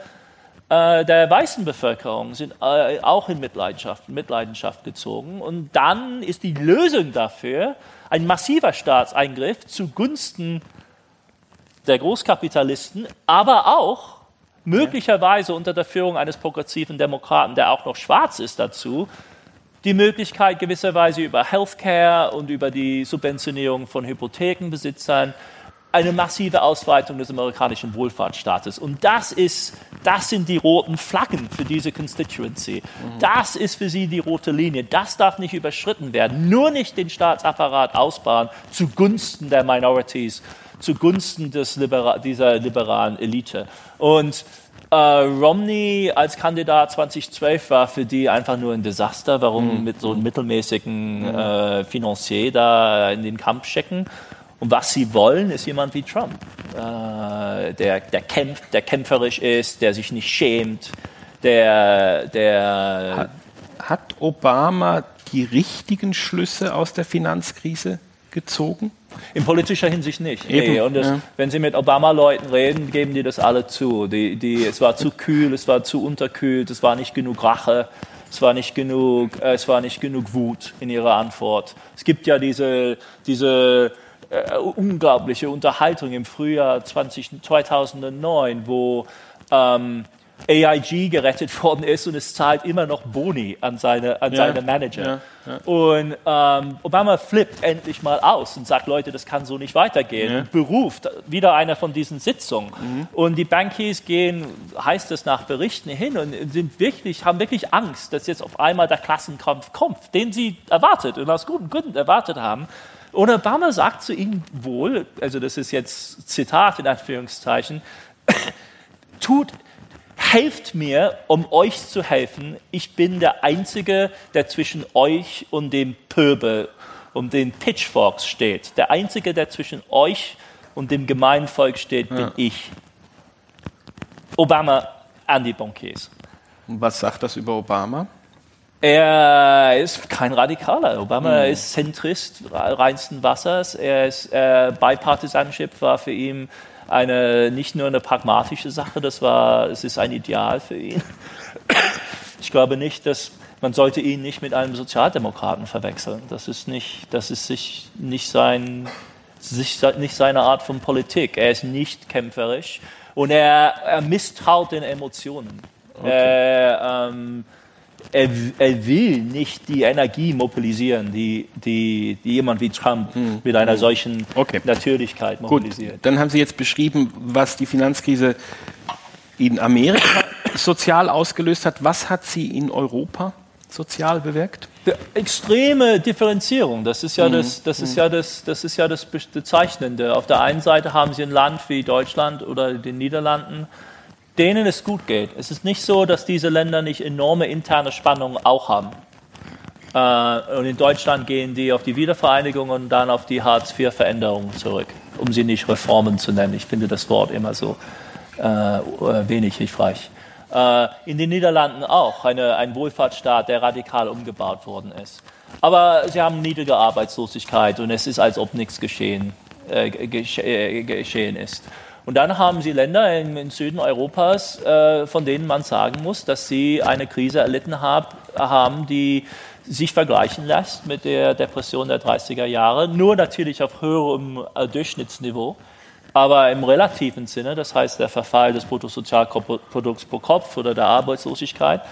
Speaker 2: äh, der weißen Bevölkerung sind äh, auch in Mitleidenschaft, Mitleidenschaft gezogen. Und dann ist die Lösung dafür ein massiver Staatseingriff zugunsten der Großkapitalisten, aber auch möglicherweise unter der Führung eines progressiven Demokraten, der auch noch schwarz ist dazu, die Möglichkeit gewisserweise über Healthcare und über die Subventionierung von Hypothekenbesitzern eine massive Ausweitung des amerikanischen Wohlfahrtsstaates. Und das ist, das sind die roten Flaggen für diese Constituency. Mhm. Das ist für sie die rote Linie. Das darf nicht überschritten werden. Nur nicht den Staatsapparat ausbauen zugunsten der Minorities, zugunsten des Libera dieser liberalen Elite. Und äh, Romney als Kandidat 2012 war für die einfach nur ein Desaster. Warum mhm. mit so einem mittelmäßigen mhm. äh, Financier da in den Kampf schicken? Und was sie wollen, ist jemand wie Trump, äh, der, der kämpft, der kämpferisch ist, der sich nicht schämt, der, der
Speaker 1: hat, hat Obama die richtigen Schlüsse aus der Finanzkrise gezogen?
Speaker 2: In politischer Hinsicht nicht. Eben, nee. Und das, ja. wenn Sie mit Obama-Leuten reden, geben die das alle zu. Die, die, es war zu kühl, es war zu unterkühlt, es war nicht genug Rache, es war nicht genug, äh, es war nicht genug Wut in ihrer Antwort. Es gibt ja diese, diese äh, unglaubliche Unterhaltung im Frühjahr 20, 2009, wo ähm, AIG gerettet worden ist und es zahlt immer noch Boni an seine, an ja, seine Manager. Ja, ja. Und ähm, Obama flippt endlich mal aus und sagt, Leute, das kann so nicht weitergehen. Beruft wieder einer von diesen Sitzungen. Mhm. Und die Bankiers gehen, heißt es nach Berichten hin und sind wirklich, haben wirklich Angst, dass jetzt auf einmal der Klassenkampf kommt, den sie erwartet und aus guten Gründen erwartet haben. Und Obama sagt zu ihnen wohl, also das ist jetzt Zitat in Anführungszeichen, tut, helft mir, um euch zu helfen. Ich bin der Einzige, der zwischen euch und dem Pöbel, um den Pitchforks steht. Der Einzige, der zwischen euch und dem Gemeinvolk steht, bin ja. ich. Obama an die Bankiers.
Speaker 1: Und was sagt das über Obama?
Speaker 2: Er ist kein Radikaler. Obama mhm. ist Zentrist reinsten Wassers. Er ist, äh, Bipartisanship war für ihn eine, nicht nur eine pragmatische Sache, das war, es ist ein Ideal für ihn. Ich glaube nicht, dass man sollte ihn nicht mit einem Sozialdemokraten verwechseln. Das ist nicht, das ist sich nicht sein, sich, nicht seine Art von Politik. Er ist nicht kämpferisch Und er, er misstraut den Emotionen. Okay. Er, ähm, er, er, will nicht die Energie mobilisieren, die, die, die jemand wie Trump hm. mit einer hm. solchen okay. Natürlichkeit mobilisiert.
Speaker 1: Gut, dann haben Sie jetzt beschrieben, was die Finanzkrise in Amerika sozial ausgelöst hat. Was hat sie in Europa sozial bewirkt?
Speaker 2: Extreme Differenzierung, das ist ja, mhm. das, das, ist mhm. ja das, das ist ja das Bezeichnende. Auf der einen Seite haben Sie ein Land wie Deutschland oder den Niederlanden, denen es gut geht. Es ist nicht so, dass diese Länder nicht enorme interne Spannungen auch haben. Äh, und in Deutschland gehen die auf die Wiedervereinigung und dann auf die Hartz-IV-Veränderungen zurück, um sie nicht Reformen zu nennen. Ich finde das Wort immer so äh, wenig hilfreich. Äh, in den Niederlanden auch eine, ein Wohlfahrtsstaat, der radikal umgebaut worden ist. Aber sie haben niedrige Arbeitslosigkeit und es ist, als ob nichts geschehen, äh, gesche äh, geschehen ist. Und dann haben sie Länder im, im Süden Europas, äh, von denen man sagen muss, dass sie eine Krise erlitten hab, haben, die sich vergleichen lässt mit der Depression der 30er Jahre, nur natürlich auf höherem äh, Durchschnittsniveau. Aber im relativen Sinne, das heißt der Verfall des Bruttosozialprodukts pro Kopf oder der Arbeitslosigkeit,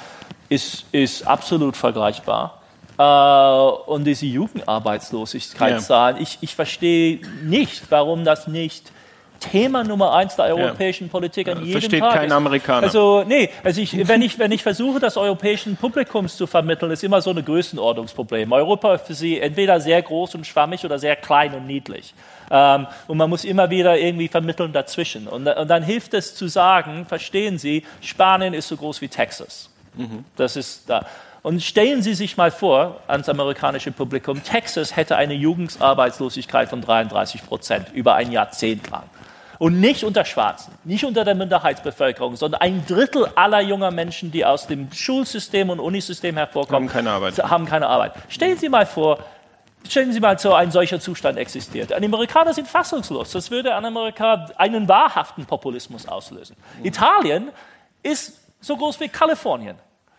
Speaker 2: ist, ist absolut vergleichbar. Äh, und diese Jugendarbeitslosigkeitszahlen, ja. ich, ich verstehe nicht, warum das nicht Thema Nummer eins der europäischen ja. Politik an jedem
Speaker 1: Versteht
Speaker 2: Tag
Speaker 1: kein Amerikaner.
Speaker 2: Also nee, also ich, wenn, ich, wenn ich versuche, das europäischen Publikums zu vermitteln, ist immer so ein Größenordnungsproblem. Europa ist für sie entweder sehr groß und schwammig oder sehr klein und niedlich. Ähm, und man muss immer wieder irgendwie vermitteln dazwischen. Und, und, dann hilft es zu sagen, verstehen Sie, Spanien ist so groß wie Texas. Mhm. Das ist da. Und stellen Sie sich mal vor, ans amerikanische Publikum, Texas hätte eine Jugendarbeitslosigkeit von 33 Prozent über ein Jahrzehnt lang. Und nicht unter Schwarzen, nicht unter der Minderheitsbevölkerung, sondern ein Drittel aller junger Menschen, die aus dem Schulsystem und Unisystem hervorkommen,
Speaker 1: haben keine Arbeit.
Speaker 2: Haben keine Arbeit. Stellen Sie mal vor, stellen Sie mal so, ein solcher Zustand existiert. Die Amerikaner sind fassungslos. Das würde an Amerika einen wahrhaften Populismus auslösen. Mhm. Italien ist so groß wie Kalifornien.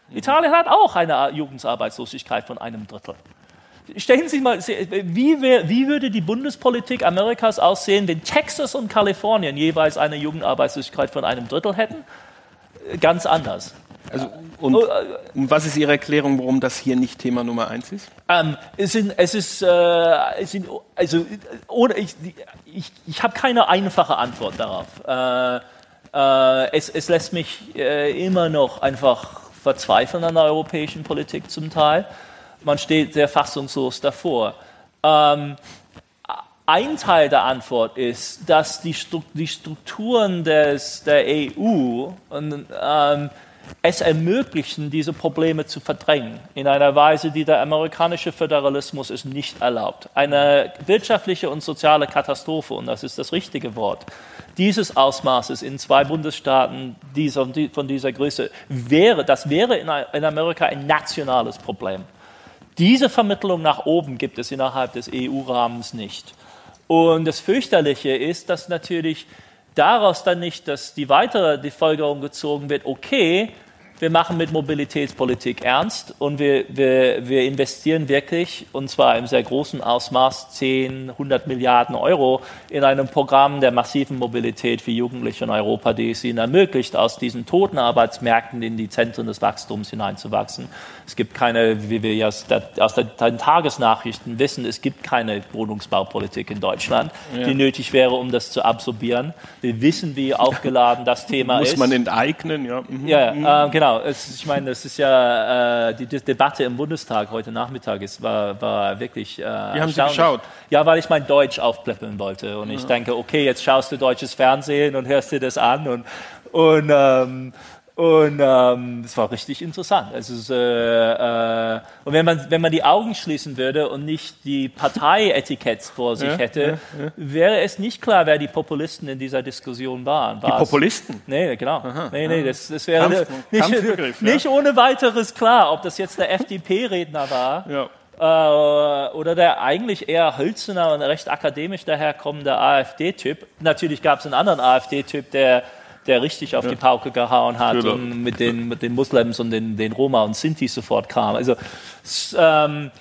Speaker 2: Mhm. Italien hat auch eine Jugendarbeitslosigkeit von einem Drittel. Stellen Sie mal, wie, wär, wie, würde die Bundespolitik Amerikas aussehen, wenn Texas und Kalifornien jeweils eine Jugendarbeitslosigkeit von einem Drittel hätten? Ganz anders.
Speaker 1: Also, und, oh, äh, und, was ist Ihre Erklärung, warum das hier nicht Thema Nummer eins ist?
Speaker 2: Ähm, es, sind, es ist, äh, es sind, also, ohne, ich, ich, ich habe keine einfache Antwort darauf. Äh, äh, es, es, lässt mich äh, immer noch einfach verzweifeln an der europäischen Politik zum Teil man steht sehr fassungslos davor. Ähm, ein Teil der Antwort ist, dass die, Strukturen des, der EU und, ähm, es ermöglichen, diese Probleme zu verdrängen, in einer Weise, die der amerikanische Föderalismus es nicht erlaubt. Eine wirtschaftliche und soziale Katastrophe, und das ist das richtige Wort, dieses Ausmaßes in zwei Bundesstaaten dieser, von dieser Größe wäre, das wäre in Amerika ein nationales Problem. Diese Vermittlung nach oben gibt es innerhalb des EU-Rahmens nicht. Und das Fürchterliche ist, dass natürlich daraus dann nicht dass die weitere die Folgerung gezogen wird, okay, wir machen mit Mobilitätspolitik ernst und wir, wir, wir investieren wirklich, und zwar im sehr großen Ausmaß, 10, 100 Milliarden Euro in einem Programm der massiven Mobilität für Jugendliche in Europa, die es ihnen ermöglicht, aus diesen toten Arbeitsmärkten in die Zentren des Wachstums hineinzuwachsen. Es gibt keine, wie wir ja aus, den Tagesnachrichten wissen, es gibt keine Wohnungsbaupolitik in Deutschland, ja. die nötig wäre, um das zu absorbieren. Wir wissen, wie aufgeladen das Thema
Speaker 1: Muss
Speaker 2: ist.
Speaker 1: Muss man enteignen, ja. Mhm.
Speaker 2: Ja, mhm. äh, genau genau. Es, ich meine, das ist ja äh, die, die, Debatte im Bundestag heute Nachmittag ist, war, war wirklich. Äh,
Speaker 1: Wie haben Sie geschaut?
Speaker 2: Ja, weil ich mein Deutsch aufpläppeln wollte. Und ja. ich denke, okay, jetzt schaust du deutsches Fernsehen und hörst dir das an. Und, und ähm, und ähm, das war richtig interessant. Also, äh, äh, und wenn man, wenn man die Augen schließen würde und nicht die Partieetiketts vor sich ja, hätte, ja, ja. wäre es nicht klar, wer die Populisten in dieser Diskussion waren.
Speaker 1: War die Populisten?
Speaker 2: Nee, genau. Aha, nee, nee, das, das wäre Kampf, nicht, nicht ohne weiteres klar, ob das jetzt der FDP-Redner war. Äh, oder der eigentlich eher hölzerner und recht akademisch daherkommende AfD-Typ. Natürlich gab es einen anderen AfD-Typ, der der richtig auf ja. die Pauke gehauen hat genau. und mit den, mit den Muslims und den, den Roma und Sinti sofort kam. Also, ähm,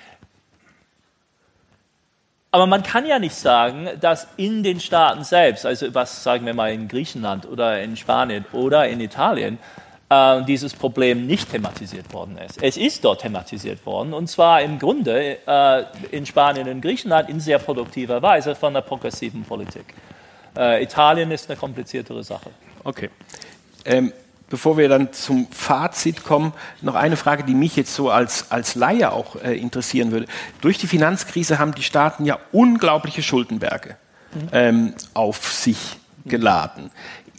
Speaker 2: Aber man kann ja nicht sagen, dass in den Staaten selbst, also was sagen wir mal in Griechenland oder in Spanien oder in Italien, äh, dieses Problem nicht thematisiert worden ist. Es ist dort thematisiert worden und zwar im Grunde äh, in Spanien und Griechenland in sehr produktiver Weise von der progressiven Politik. Äh, Italien ist eine kompliziertere Sache.
Speaker 1: Okay. Ähm, bevor wir dann zum Fazit kommen, noch eine Frage, die mich jetzt so als, als Laie auch äh, interessieren würde. Durch die Finanzkrise haben die Staaten ja unglaubliche Schuldenberge mhm. ähm, auf sich geladen.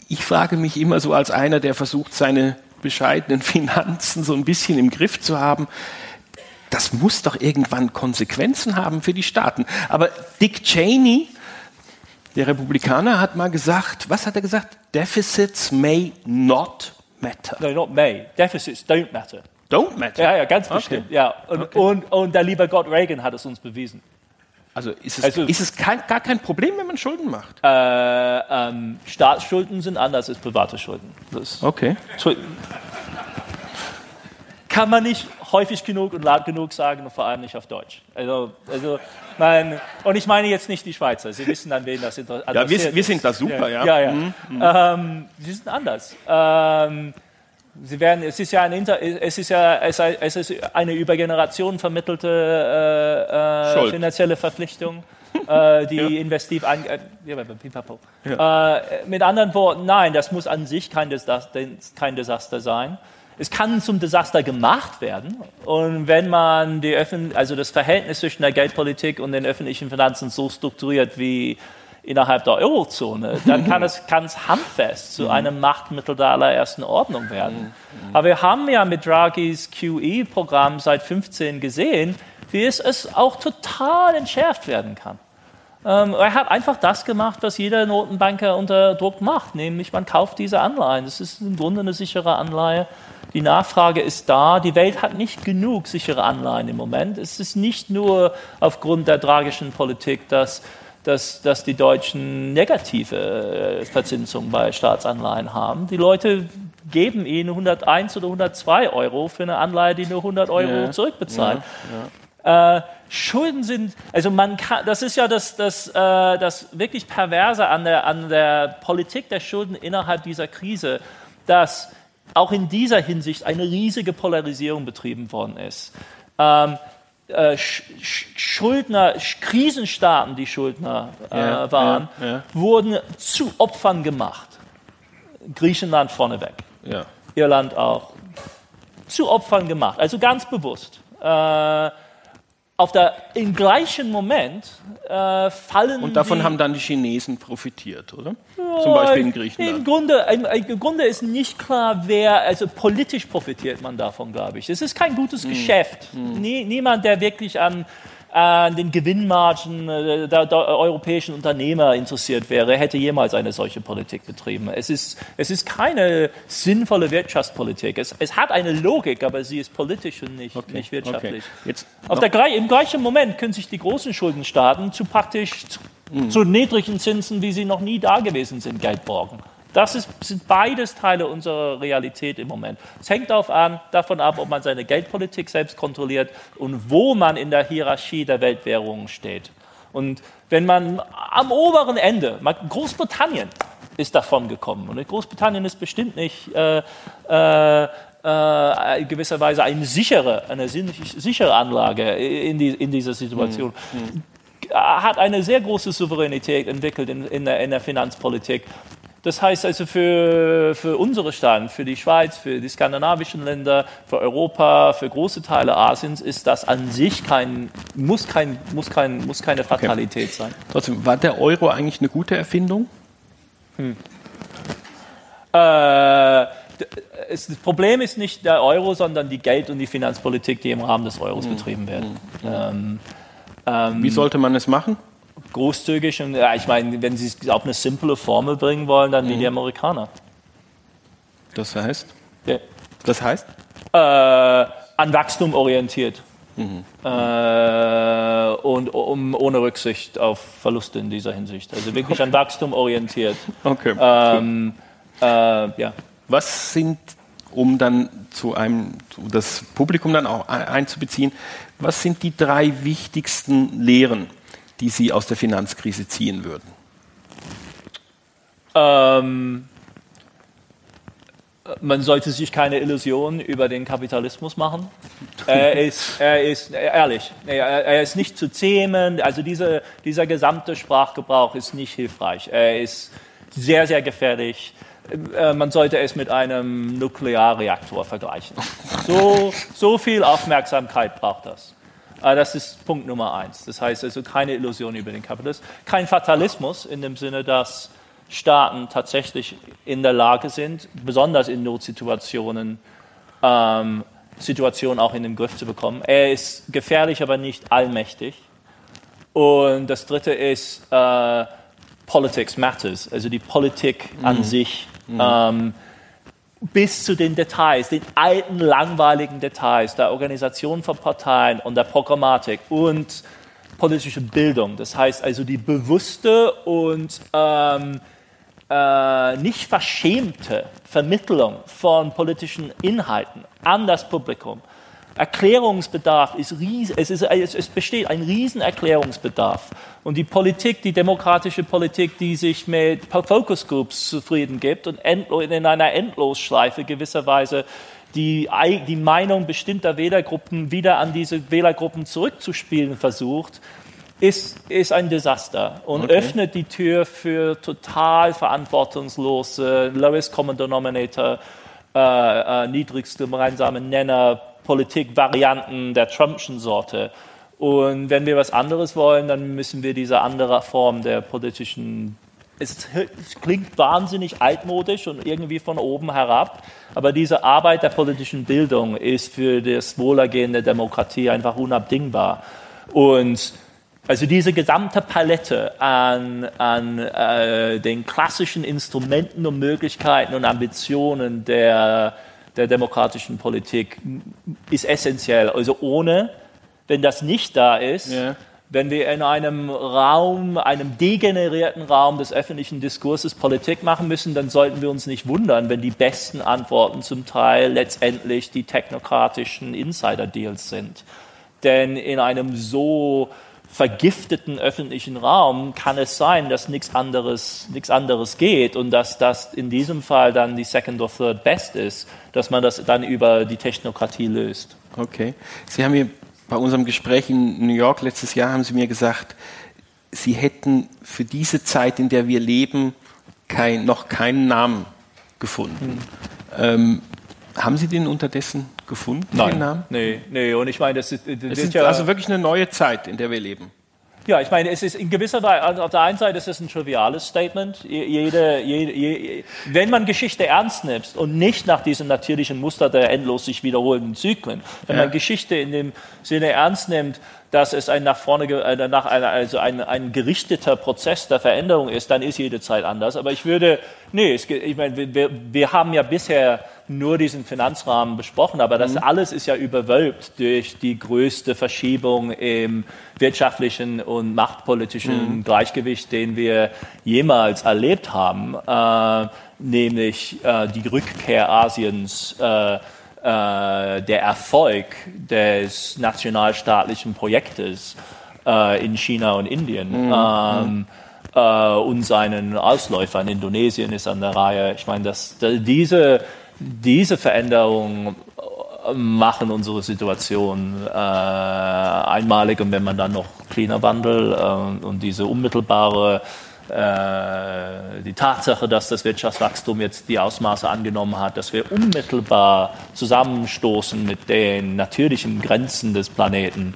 Speaker 1: Ich frage mich immer so als einer, der versucht, seine bescheidenen Finanzen so ein bisschen im Griff zu haben, das muss doch irgendwann Konsequenzen haben für die Staaten. Aber Dick Cheney, der Republikaner, hat mal gesagt, was hat er gesagt? Deficits may not matter.
Speaker 2: No, not may. Deficits don't matter.
Speaker 1: Don't matter?
Speaker 2: Ja, ja, ganz bestimmt. Okay. Ja. Und, okay. und, und der liebe Gott Reagan hat es uns bewiesen.
Speaker 1: Also ist es, also, ist es kein, gar kein Problem, wenn man Schulden macht?
Speaker 2: Äh, ähm, Staatsschulden sind anders als private Schulden.
Speaker 1: Das okay.
Speaker 2: Kann man nicht häufig genug und laut genug sagen und vor allem nicht auf Deutsch. Also, also mein, und ich meine jetzt nicht die Schweizer. Sie wissen an wen das interessiert.
Speaker 1: Ja, wir, wir, sind da super, ja.
Speaker 2: Ja, ja. Mhm. Ähm, sie sind anders. Ähm, Sie werden, es ist ja, ein Inter, es ist ja es ist eine über Generationen vermittelte äh, äh, finanzielle Verpflichtung, äh, die ja. investiv an, äh, ja. Äh, mit anderen Worten, nein, das muss an sich kein Desaster, kein Desaster sein. Es kann zum Desaster gemacht werden. Und wenn man die Öffn also das Verhältnis zwischen der Geldpolitik und den öffentlichen Finanzen so strukturiert wie innerhalb der Eurozone, dann kann es ganz handfest zu mhm. einem Machtmittel der allerersten Ordnung werden. Mhm. Aber wir haben ja mit Draghis QE-Programm seit 15 gesehen, wie es, es auch total entschärft werden kann. Ähm, er hat einfach das gemacht, was jeder Notenbanker unter Druck macht, nämlich man kauft diese Anleihen. Das ist im Grunde eine sichere Anleihe. Die Nachfrage ist da. Die Welt hat nicht genug sichere Anleihen im Moment. Es ist nicht nur aufgrund der tragischen Politik, dass dass, dass die Deutschen negative äh, Verzinsung bei Staatsanleihen haben. Die Leute geben ihnen 101 oder 102 Euro für eine Anleihe, die nur 100 Euro ja, zurückbezahlt. Ja, ja. Äh, Schulden sind, also man kann, das ist ja das, das, äh, das wirklich Perverse an der, an der Politik der Schulden innerhalb dieser Krise, dass auch in dieser Hinsicht eine riesige Polarisierung betrieben worden ist. Ähm, äh, Schuldner, Krisenstaaten, die Schuldner äh, ja, waren, ja, ja. wurden zu Opfern gemacht. Griechenland vorneweg. Irland auch. Zu Opfern gemacht, also ganz bewusst. Äh, auf der, im gleichen Moment äh, fallen.
Speaker 1: Und davon
Speaker 2: die,
Speaker 1: haben dann die Chinesen profitiert, oder? Ja, Zum Beispiel in Griechenland.
Speaker 2: Im Grunde, Im Grunde ist nicht klar, wer, also politisch profitiert man davon, glaube ich. Es ist kein gutes hm. Geschäft. Hm. Nie, niemand, der wirklich an an den Gewinnmargen äh, der, der, europäischen Unternehmer interessiert wäre, hätte jemals eine solche Politik betrieben. Es ist, es ist keine sinnvolle Wirtschaftspolitik. Es, es hat eine Logik, aber sie ist politisch und nicht, okay. nicht wirtschaftlich. Okay. Auf der, Im gleichen Moment können sich die großen Schuldenstaaten zu praktisch zu, mhm. zu niedrigen Zinsen, wie sie noch nie da gewesen sind, Geld borgen. Das ist, sind beides Teile unserer Realität im Moment. Es hängt darauf an, davon ab, ob man seine Geldpolitik selbst kontrolliert und wo man in der Hierarchie der Weltwährungen steht. Und wenn man am oberen Ende, Großbritannien ist davon gekommen. Und Großbritannien ist bestimmt nicht äh, äh, äh, in gewisser Weise eine sichere, eine sichere Anlage in, die, in dieser Situation. Mhm. Hat eine sehr große Souveränität entwickelt in, in, der, in der Finanzpolitik das heißt also für, für unsere Staaten, für die Schweiz, für die skandinavischen Länder, für Europa, für große Teile Asiens ist das an sich kein, muss, kein, muss, kein, muss keine Fatalität okay. sein.
Speaker 1: Trotzdem, war der Euro eigentlich eine gute Erfindung? Hm.
Speaker 2: Äh, das Problem ist nicht der Euro, sondern die Geld- und die Finanzpolitik, die im Rahmen des Euros hm. betrieben werden. Hm.
Speaker 1: Ähm, ähm, Wie sollte man es machen?
Speaker 2: Großzügig und ja, ich meine, wenn Sie es auf eine simple Formel bringen wollen, dann mhm. wie die Amerikaner.
Speaker 1: Das heißt? Ja. Das heißt?
Speaker 2: Äh, an Wachstum orientiert. Mhm. Äh, und um, ohne Rücksicht auf Verluste in dieser Hinsicht. Also wirklich an Wachstum orientiert.
Speaker 1: Okay.
Speaker 2: Ähm, äh, ja.
Speaker 1: Was sind, um dann zu einem, das Publikum dann auch einzubeziehen, was sind die drei wichtigsten Lehren, die Sie aus der Finanzkrise ziehen würden?
Speaker 2: Ähm, man sollte sich keine Illusionen über den Kapitalismus machen. Er ist, er ist ehrlich, er, ist nicht zu zähmen. Also diese, dieser gesamte Sprachgebrauch ist nicht hilfreich. Er ist sehr, sehr gefährlich. Äh, man sollte es mit einem Nuklearreaktor vergleichen. So, so viel Aufmerksamkeit braucht das. Äh, das ist Punkt Nummer eins. Das heißt also keine Illusion über den Kapitalismus. Kein Fatalismus in dem Sinne, dass Staaten tatsächlich in der Lage sind, besonders in Notsituationen, ähm, Situationen auch in den Griff zu bekommen. Er ist gefährlich, aber nicht allmächtig. Und das Dritte ist äh, Politics Matters, also die Politik mhm. an sich. Mhm. Ähm, bis zu den Details, den alten, langweiligen Details der Organisation von Parteien und der Programmatik und politische Bildung. Das heißt also die bewusste und ähm, äh, nicht verschämte Vermittlung von politischen Inhalten an das Publikum. Erklärungsbedarf ist riesig, es, ist, es besteht ein riesen Erklärungsbedarf. Und die Politik, die demokratische Politik, die sich mit Focus Groups zufrieden gibt und in einer Endlosschleife gewisserweise die, die Meinung bestimmter Wählergruppen wieder an diese Wählergruppen zurückzuspielen versucht, ist, ist ein Desaster und okay. öffnet die Tür für total verantwortungslose Lowest Common Denominator, äh, äh, niedrigste gemeinsame Nenner, Politikvarianten der Trumpschen Sorte. Und wenn wir was anderes wollen, dann müssen wir diese andere Form der politischen es klingt wahnsinnig altmodisch und irgendwie von oben herab, aber diese Arbeit der politischen Bildung ist für das Wohlergehen der Demokratie einfach unabdingbar. Und also diese gesamte Palette an, an äh, den klassischen Instrumenten und Möglichkeiten und Ambitionen der, der demokratischen Politik ist essentiell. Also ohne, wenn das nicht da ist, ja. wenn wir in einem Raum, einem degenerierten Raum des öffentlichen Diskurses Politik machen müssen, dann sollten wir uns nicht wundern, wenn die besten Antworten zum Teil letztendlich die technokratischen Insider-Deals sind. Denn in einem so vergifteten öffentlichen Raum kann es sein, dass nichts anderes, nichts anderes geht und dass das in diesem Fall dann die Second or Third Best ist, dass man das dann über die Technokratie löst.
Speaker 1: Okay. Sie haben mir bei unserem Gespräch in New York letztes Jahr haben Sie mir gesagt, Sie hätten für diese Zeit, in der wir leben, kein, noch keinen Namen gefunden. Hm. Ähm, haben Sie den unterdessen gefunden,
Speaker 2: Nein.
Speaker 1: den Namen?
Speaker 2: Nee, nee, und ich meine, das ist,
Speaker 1: das ist ja also wirklich eine neue Zeit, in der wir leben.
Speaker 2: Ja, ich meine, es ist in gewisser Weise, also auf der einen Seite ist es ein triviales Statement. Jede, jede, jede, wenn man Geschichte ernst nimmt und nicht nach diesem natürlichen Muster der endlos sich wiederholenden Zyklen, wenn ja. man Geschichte in dem Sinne ernst nimmt, dass es ein nach vorne, äh, nach einer, also ein, ein gerichteter Prozess der Veränderung ist, dann ist jede Zeit anders. Aber ich würde, nee, es, ich meine, wir, wir haben ja bisher nur diesen Finanzrahmen besprochen, aber das mhm. alles ist ja überwölbt durch die größte Verschiebung im wirtschaftlichen und machtpolitischen mhm. Gleichgewicht, den wir jemals erlebt haben, äh, nämlich äh, die Rückkehr Asiens äh, äh, der Erfolg des nationalstaatlichen Projektes äh, in China und Indien mhm. ähm, äh, und seinen Ausläufern. Indonesien ist an der Reihe. Ich meine, dass diese, diese Veränderungen machen unsere Situation äh, einmalig und wenn man dann noch Klimawandel äh, und diese unmittelbare äh, die Tatsache, dass das Wirtschaftswachstum jetzt die Ausmaße angenommen hat, dass wir unmittelbar zusammenstoßen mit den natürlichen Grenzen des Planeten,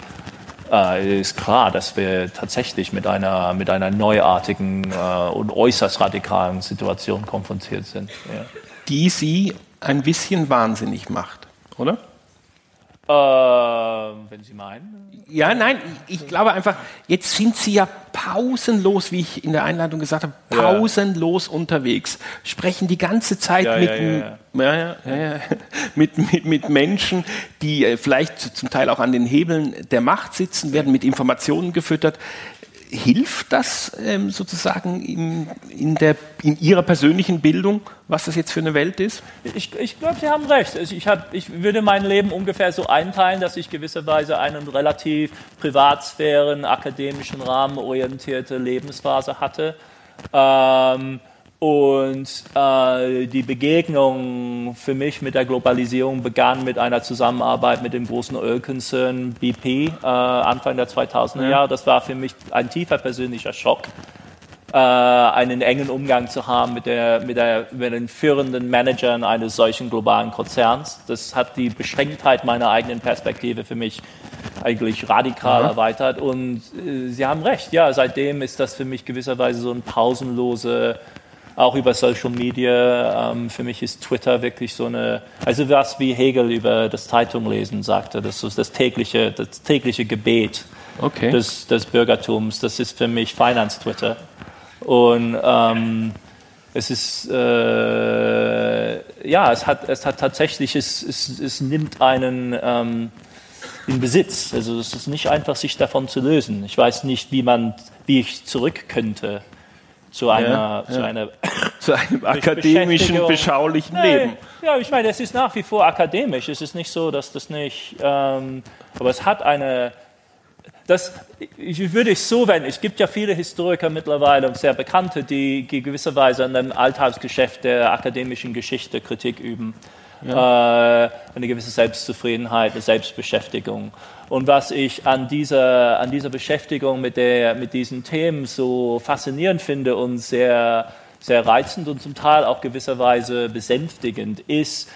Speaker 2: äh, ist klar, dass wir tatsächlich mit einer, mit einer neuartigen äh, und äußerst radikalen Situation konfrontiert sind. Ja.
Speaker 1: Die Sie ein bisschen wahnsinnig macht, oder?
Speaker 2: Äh, wenn Sie meinen.
Speaker 1: Ja, nein, ich glaube einfach, jetzt sind Sie ja pausenlos, wie ich in der Einladung gesagt habe, pausenlos ja. unterwegs, sprechen die ganze Zeit ja, mit, ja, mit, mit, mit Menschen, die äh, vielleicht zum Teil auch an den Hebeln der Macht sitzen, werden mit Informationen gefüttert. Hilft das ähm, sozusagen in, in, der, in Ihrer persönlichen Bildung, was das jetzt für eine Welt ist?
Speaker 2: Ich, ich glaube, Sie haben recht. Also ich, hab, ich würde mein Leben ungefähr so einteilen, dass ich gewisserweise eine relativ Privatsphären, akademischen Rahmen orientierte Lebensphase hatte. Ähm, und äh, die Begegnung für mich mit der Globalisierung begann mit einer Zusammenarbeit mit dem großen Ölkonzern BP äh, Anfang der 2000er Jahre. Das war für mich ein tiefer persönlicher Schock, äh, einen engen Umgang zu haben mit, der, mit, der, mit den führenden Managern eines solchen globalen Konzerns. Das hat die Beschränktheit meiner eigenen Perspektive für mich eigentlich radikal ja. erweitert. Und äh, Sie haben recht, ja, seitdem ist das für mich gewisserweise so ein pausenlose auch über Social Media. Ähm, für mich ist Twitter wirklich so eine, also was wie Hegel über das Zeitunglesen sagte, das ist das tägliche, das tägliche Gebet okay. des, des Bürgertums. Das ist für mich Finance-Twitter. Und ähm, es ist, äh, ja, es hat, es hat tatsächlich, es, es, es nimmt einen ähm, in Besitz. Also es ist nicht einfach, sich davon zu lösen. Ich weiß nicht, wie man, wie ich zurück könnte zu einer, ja, zu, einer
Speaker 1: zu einem akademischen, beschaulichen Nein, Leben.
Speaker 2: Ja, ich meine, es ist nach wie vor akademisch. Es ist nicht so, dass das nicht, ähm, aber es hat eine, das, ich würde es so wenden, es gibt ja viele Historiker mittlerweile und sehr bekannte, die, die gewisserweise an dem Alltagsgeschäft der akademischen Geschichte Kritik üben. Ja. Äh, eine gewisse Selbstzufriedenheit, eine Selbstbeschäftigung. Und was ich an dieser, an dieser Beschäftigung mit, der, mit diesen Themen so faszinierend finde und sehr, sehr reizend und zum Teil auch gewisserweise besänftigend, ist,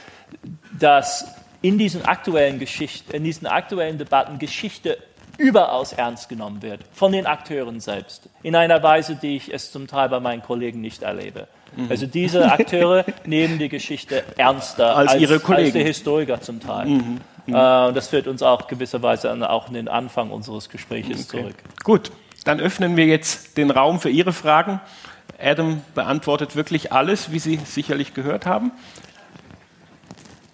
Speaker 2: dass in diesen aktuellen Geschichten, in diesen aktuellen Debatten Geschichte überaus ernst genommen wird von den Akteuren selbst, in einer Weise, die ich es zum Teil bei meinen Kollegen nicht erlebe. Mhm. Also diese Akteure nehmen die Geschichte ernster
Speaker 1: als, als ihre Kollegen, als
Speaker 2: die Historiker zum Teil. Mhm. Mhm. Äh, das führt uns auch gewisserweise an, auch in den Anfang unseres Gesprächs okay. zurück.
Speaker 1: Gut, dann öffnen wir jetzt den Raum für Ihre Fragen. Adam beantwortet wirklich alles, wie Sie sicherlich gehört haben.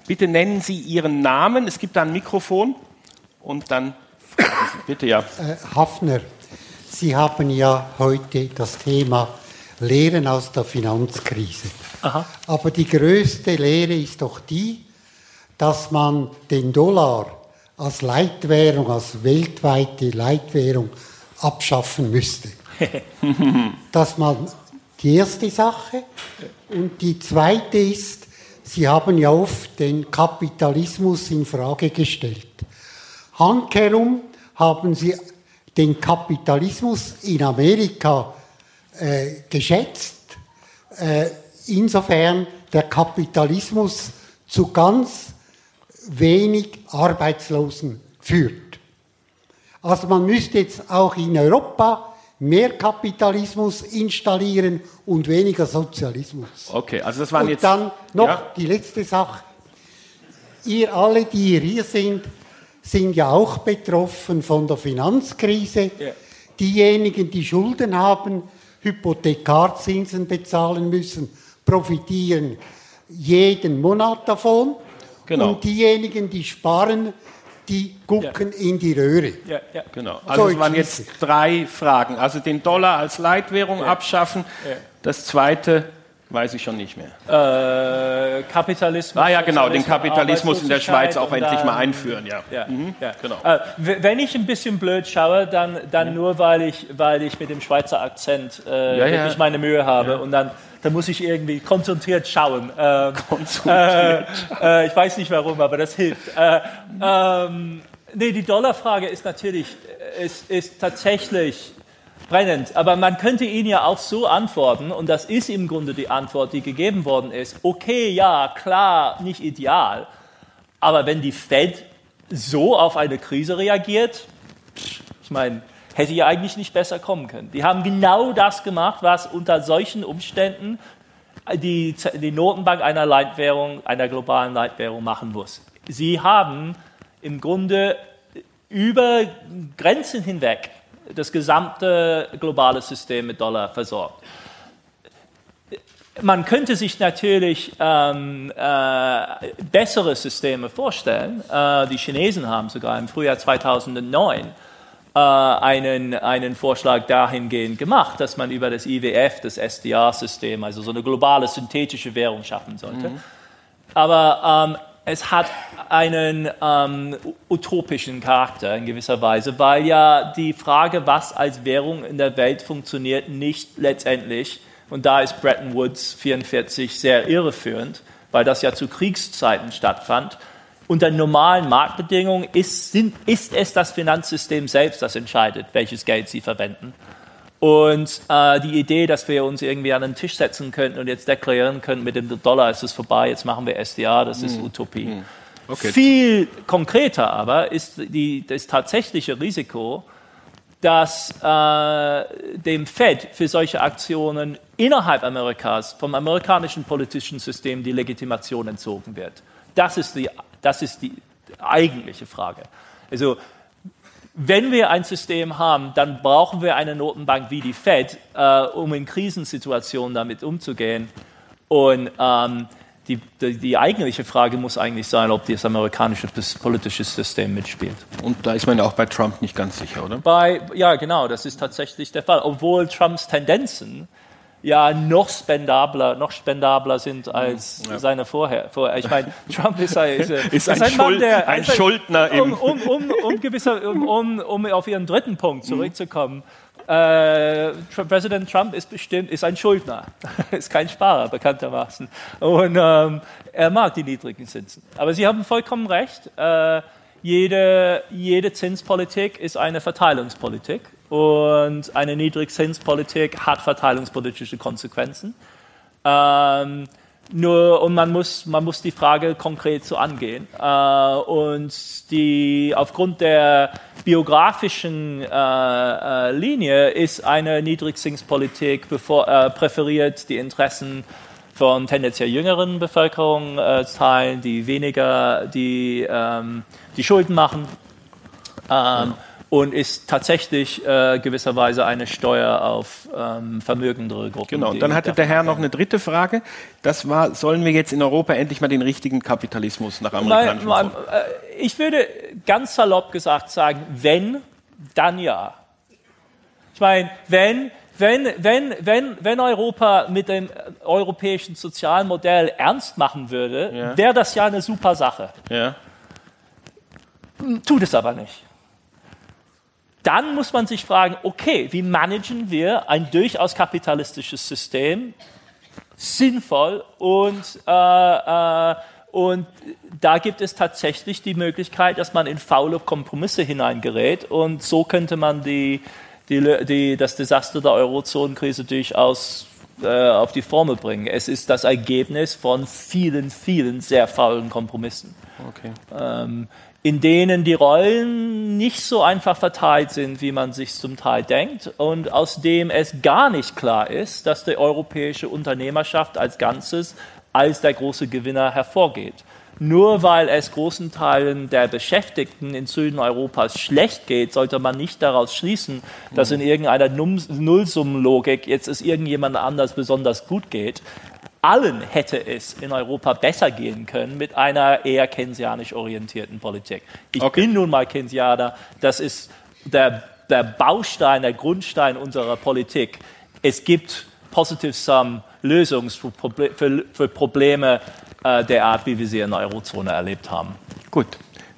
Speaker 1: Bitte nennen Sie Ihren Namen. Es gibt da ein Mikrofon und dann fragen Sie. Bitte ja.
Speaker 3: Äh, Hafner, Sie haben ja heute das Thema Lehren aus der Finanzkrise. Aha. Aber die größte Lehre ist doch die, dass man den Dollar als Leitwährung, als weltweite Leitwährung abschaffen müsste. dass man die erste Sache und die zweite ist, Sie haben ja oft den Kapitalismus in Frage gestellt. Handkerum haben Sie den Kapitalismus in Amerika äh, geschätzt, äh, insofern der Kapitalismus zu ganz wenig Arbeitslosen führt. Also man müsste jetzt auch in Europa mehr Kapitalismus installieren und weniger Sozialismus.
Speaker 1: Okay, also das waren
Speaker 3: und
Speaker 1: jetzt.
Speaker 3: dann noch ja. die letzte Sache. Ihr alle, die hier sind, sind ja auch betroffen von der Finanzkrise. Ja. Diejenigen, die Schulden haben, Hypothekarzinsen bezahlen müssen, profitieren jeden Monat davon. Genau. Und diejenigen, die sparen, die gucken ja. in die Röhre.
Speaker 1: Ja, ja. Genau. Also so, es waren jetzt drei Fragen. Also den Dollar als Leitwährung ja. abschaffen. Das zweite weiß ich schon nicht mehr.
Speaker 2: Äh, Kapitalismus.
Speaker 1: Ah ja, genau, den Kapitalismus in der Schweiz auch endlich mal einführen, ja. ja, mhm.
Speaker 2: ja. Genau. Äh, wenn ich ein bisschen blöd schaue, dann, dann ja. nur, weil ich, weil ich mit dem Schweizer Akzent äh, wirklich meine Mühe habe und dann da muss ich irgendwie konzentriert schauen. Ähm, konzentriert. Äh, äh, ich weiß nicht warum, aber das hilft. Äh, ähm, nee, die Dollarfrage ist natürlich, ist, ist tatsächlich brennend, aber man könnte ihn ja auch so antworten, und das ist im Grunde die Antwort, die gegeben worden ist. Okay, ja, klar, nicht ideal, aber wenn die Fed so auf eine Krise reagiert, ich meine, hätte ja eigentlich nicht besser kommen können. Die haben genau das gemacht, was unter solchen Umständen die, die Notenbank einer Leitwährung, einer globalen Leitwährung machen muss. Sie haben im Grunde über Grenzen hinweg das gesamte globale System mit Dollar versorgt. Man könnte sich natürlich ähm, äh, bessere Systeme vorstellen. Äh, die Chinesen haben sogar im Frühjahr 2009 äh, einen, einen Vorschlag dahingehend gemacht, dass man über das IWF, das SDR-System, also so eine globale synthetische Währung schaffen sollte. Mhm. Aber ähm, es hat einen ähm, utopischen Charakter in gewisser Weise, weil ja die Frage, was als Währung in der Welt funktioniert, nicht letztendlich, und da ist Bretton Woods 44 sehr irreführend, weil das ja zu Kriegszeiten stattfand, unter normalen Marktbedingungen ist, sind, ist es das Finanzsystem selbst, das entscheidet, welches Geld sie verwenden. Und äh, die Idee, dass wir uns irgendwie an den Tisch setzen könnten und jetzt deklarieren könnten, mit dem Dollar ist es vorbei, jetzt machen wir SDA, das ist mhm. Utopie. Mhm. Okay. Viel konkreter aber ist die, das tatsächliche Risiko, dass äh, dem Fed für solche Aktionen innerhalb Amerikas vom amerikanischen politischen System die Legitimation entzogen wird. Das ist die, das ist die eigentliche Frage. Also wenn wir ein System haben, dann brauchen wir eine Notenbank wie die Fed, äh, um in Krisensituationen damit umzugehen. Und ähm, die, die, die, eigentliche Frage muss eigentlich sein, ob das amerikanische politische System mitspielt.
Speaker 1: Und da ist man ja auch bei Trump nicht ganz sicher, oder?
Speaker 2: Bei, ja, genau, das ist tatsächlich der Fall. Obwohl Trumps Tendenzen ja noch spendabler, noch spendabler sind als ja. seine vorher. vorher. Ich meine, Trump ist, ein, ist,
Speaker 1: ist ein, ein, Mann, der, ein Schuldner
Speaker 2: um, um, um, um, gewisser, um, um, um auf Ihren dritten Punkt zurückzukommen. Äh, Präsident Trump ist bestimmt ist ein Schuldner, ist kein Sparer bekanntermaßen und ähm, er mag die niedrigen Zinsen. Aber Sie haben vollkommen recht. Äh, jede, jede Zinspolitik ist eine Verteilungspolitik und eine Niedrigzinspolitik hat verteilungspolitische Konsequenzen. Ähm, nur, und man muss, man muss die Frage konkret so angehen. Äh, und die, aufgrund der biografischen äh, äh, Linie ist eine Niedrigzinspolitik bevor, äh, präferiert die Interessen von tendenziell jüngeren Bevölkerungsteilen, die weniger die, ähm, die Schulden machen. Ähm, ja und ist tatsächlich äh, gewisserweise eine Steuer auf ähm, vermögendere Gruppen.
Speaker 1: Genau, und dann hatte der Herr noch eine dritte Frage. Das war, sollen wir jetzt in Europa endlich mal den richtigen Kapitalismus nach amerikanischem
Speaker 2: mal, äh, Ich würde ganz salopp gesagt sagen, wenn, dann ja. Ich meine, wenn, wenn, wenn, wenn, wenn Europa mit dem europäischen Sozialmodell ernst machen würde, ja. wäre das ja eine super Sache. Ja. Tut es aber nicht dann muss man sich fragen, okay, wie managen wir ein durchaus kapitalistisches System sinnvoll und, äh, äh, und da gibt es tatsächlich die Möglichkeit, dass man in faule Kompromisse hineingerät und so könnte man die, die, die, das Desaster der Eurozonenkrise durchaus äh, auf die Formel bringen. Es ist das Ergebnis von vielen, vielen sehr faulen Kompromissen. Okay. Ähm, in denen die Rollen nicht so einfach verteilt sind, wie man sich zum Teil denkt und aus dem es gar nicht klar ist, dass die europäische Unternehmerschaft als Ganzes als der große Gewinner hervorgeht. Nur weil es großen Teilen der Beschäftigten in Süden Europas schlecht geht, sollte man nicht daraus schließen, dass in irgendeiner Nullsummenlogik jetzt es irgendjemand anders besonders gut geht allen hätte es in Europa besser gehen können mit einer eher keynesianisch orientierten Politik. Ich okay. bin nun mal Keynesianer, das ist der, der Baustein, der Grundstein unserer Politik. Es gibt Positive Sum für, für Probleme äh, der Art, wie wir sie in der Eurozone erlebt haben.
Speaker 1: Gut,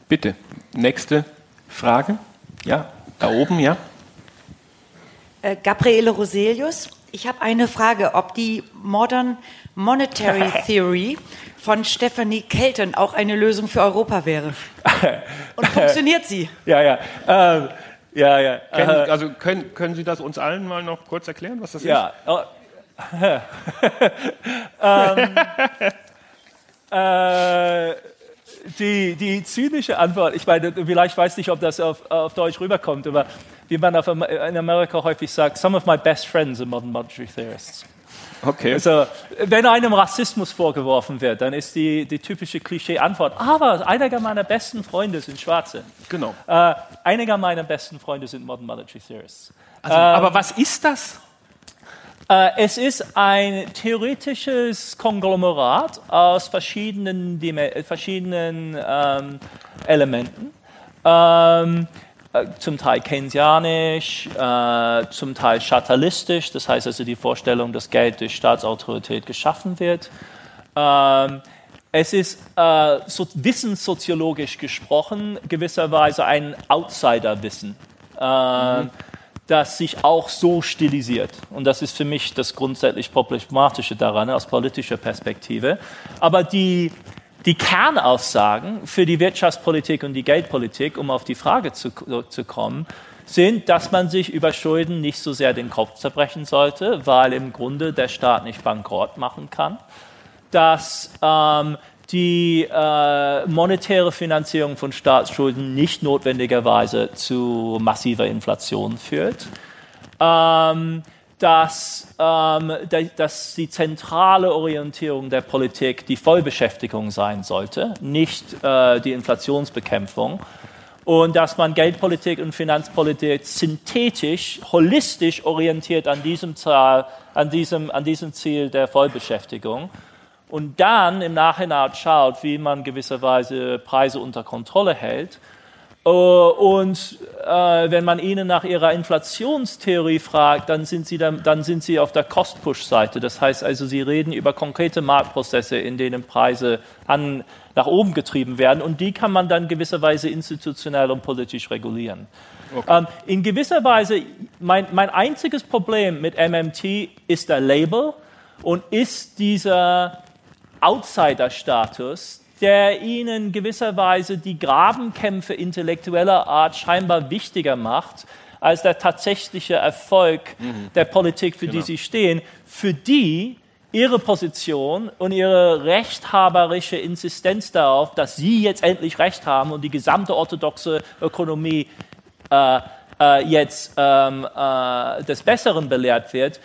Speaker 1: bitte. Nächste Frage. Ja, da oben, ja.
Speaker 4: Äh, Gabriele Roselius. Ich habe eine Frage, ob die Modern Monetary Theory von Stephanie Kelton auch eine Lösung für Europa wäre. Und funktioniert sie?
Speaker 2: Ja, ja. Ähm, ja, ja.
Speaker 1: Können, äh, also können, können Sie das uns allen mal noch kurz erklären, was das ja. ist? Ja. Oh.
Speaker 2: ähm, äh, die, die zynische Antwort, ich meine, vielleicht weiß ich, ob das auf, auf Deutsch rüberkommt, aber wie man auf, in Amerika häufig sagt, some of my best friends are modern monetary theorists. Okay. Also, wenn einem Rassismus vorgeworfen wird, dann ist die, die typische Klischee-Antwort, aber einige meiner besten Freunde sind Schwarze.
Speaker 1: Genau.
Speaker 2: Äh, einige meiner besten Freunde sind Modern Monetary Theorists.
Speaker 1: Also, ähm, aber was ist das?
Speaker 2: Äh, es ist ein theoretisches Konglomerat aus verschiedenen, verschiedenen ähm, Elementen. Ähm, äh, zum Teil keynesianisch, äh, zum Teil chatalistisch, das heißt also die Vorstellung, dass Geld durch Staatsautorität geschaffen wird. Ähm, es ist äh, so, wissenssoziologisch gesprochen gewisserweise ein Outsiderwissen, äh, mhm. Das sich auch so stilisiert. Und das ist für mich das grundsätzlich Problematische daran aus politischer Perspektive. Aber die die Kernaussagen für die Wirtschaftspolitik und die Geldpolitik, um auf die Frage zu, zu kommen, sind, dass man sich über Schulden nicht so sehr den Kopf zerbrechen sollte, weil im Grunde der Staat nicht bankrott machen kann, dass ähm, die äh, monetäre Finanzierung von Staatsschulden nicht notwendigerweise zu massiver Inflation führt. Ähm, dass, ähm, dass die zentrale Orientierung der Politik die Vollbeschäftigung sein sollte, nicht äh, die Inflationsbekämpfung. Und dass man Geldpolitik und Finanzpolitik synthetisch, holistisch orientiert an diesem, Zahl, an diesem, an diesem Ziel der Vollbeschäftigung. Und dann im Nachhinein schaut, wie man gewisserweise Preise unter Kontrolle hält äh, und äh, wenn man ihnen nach ihrer Inflationstheorie fragt, dann sind sie, dann, dann sind sie auf der Cost-Push-Seite. Das heißt also, sie reden über konkrete Marktprozesse, in denen Preise an, nach oben getrieben werden. Und die kann man dann gewisserweise institutionell und politisch regulieren. Okay. Ähm, in gewisser Weise, mein, mein einziges Problem mit MMT ist der Label und ist dieser Outsider-Status, der ihnen gewisserweise die Grabenkämpfe intellektueller Art scheinbar wichtiger macht als der tatsächliche Erfolg mhm. der Politik, für genau. die sie stehen, für die ihre Position und ihre rechthaberische Insistenz darauf, dass sie jetzt endlich Recht haben und die gesamte orthodoxe Ökonomie äh, äh, jetzt ähm, äh, des Besseren belehrt wird,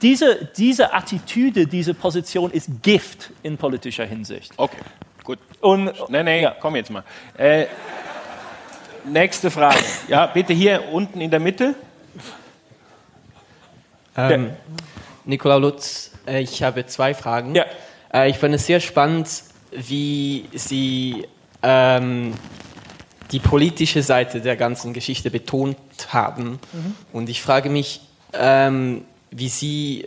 Speaker 2: diese, diese Attitüde, diese Position ist Gift in politischer Hinsicht.
Speaker 1: Okay, gut. Und, nee, nee, ja. komm jetzt mal. Äh, nächste Frage. Ja, bitte hier unten in der Mitte.
Speaker 5: Ähm, Nikolaus Lutz, äh, ich habe zwei Fragen. Ja. Äh, ich fand es sehr spannend, wie Sie ähm, die politische Seite der ganzen Geschichte betont haben. Mhm. Und ich frage mich, ähm, wie Sie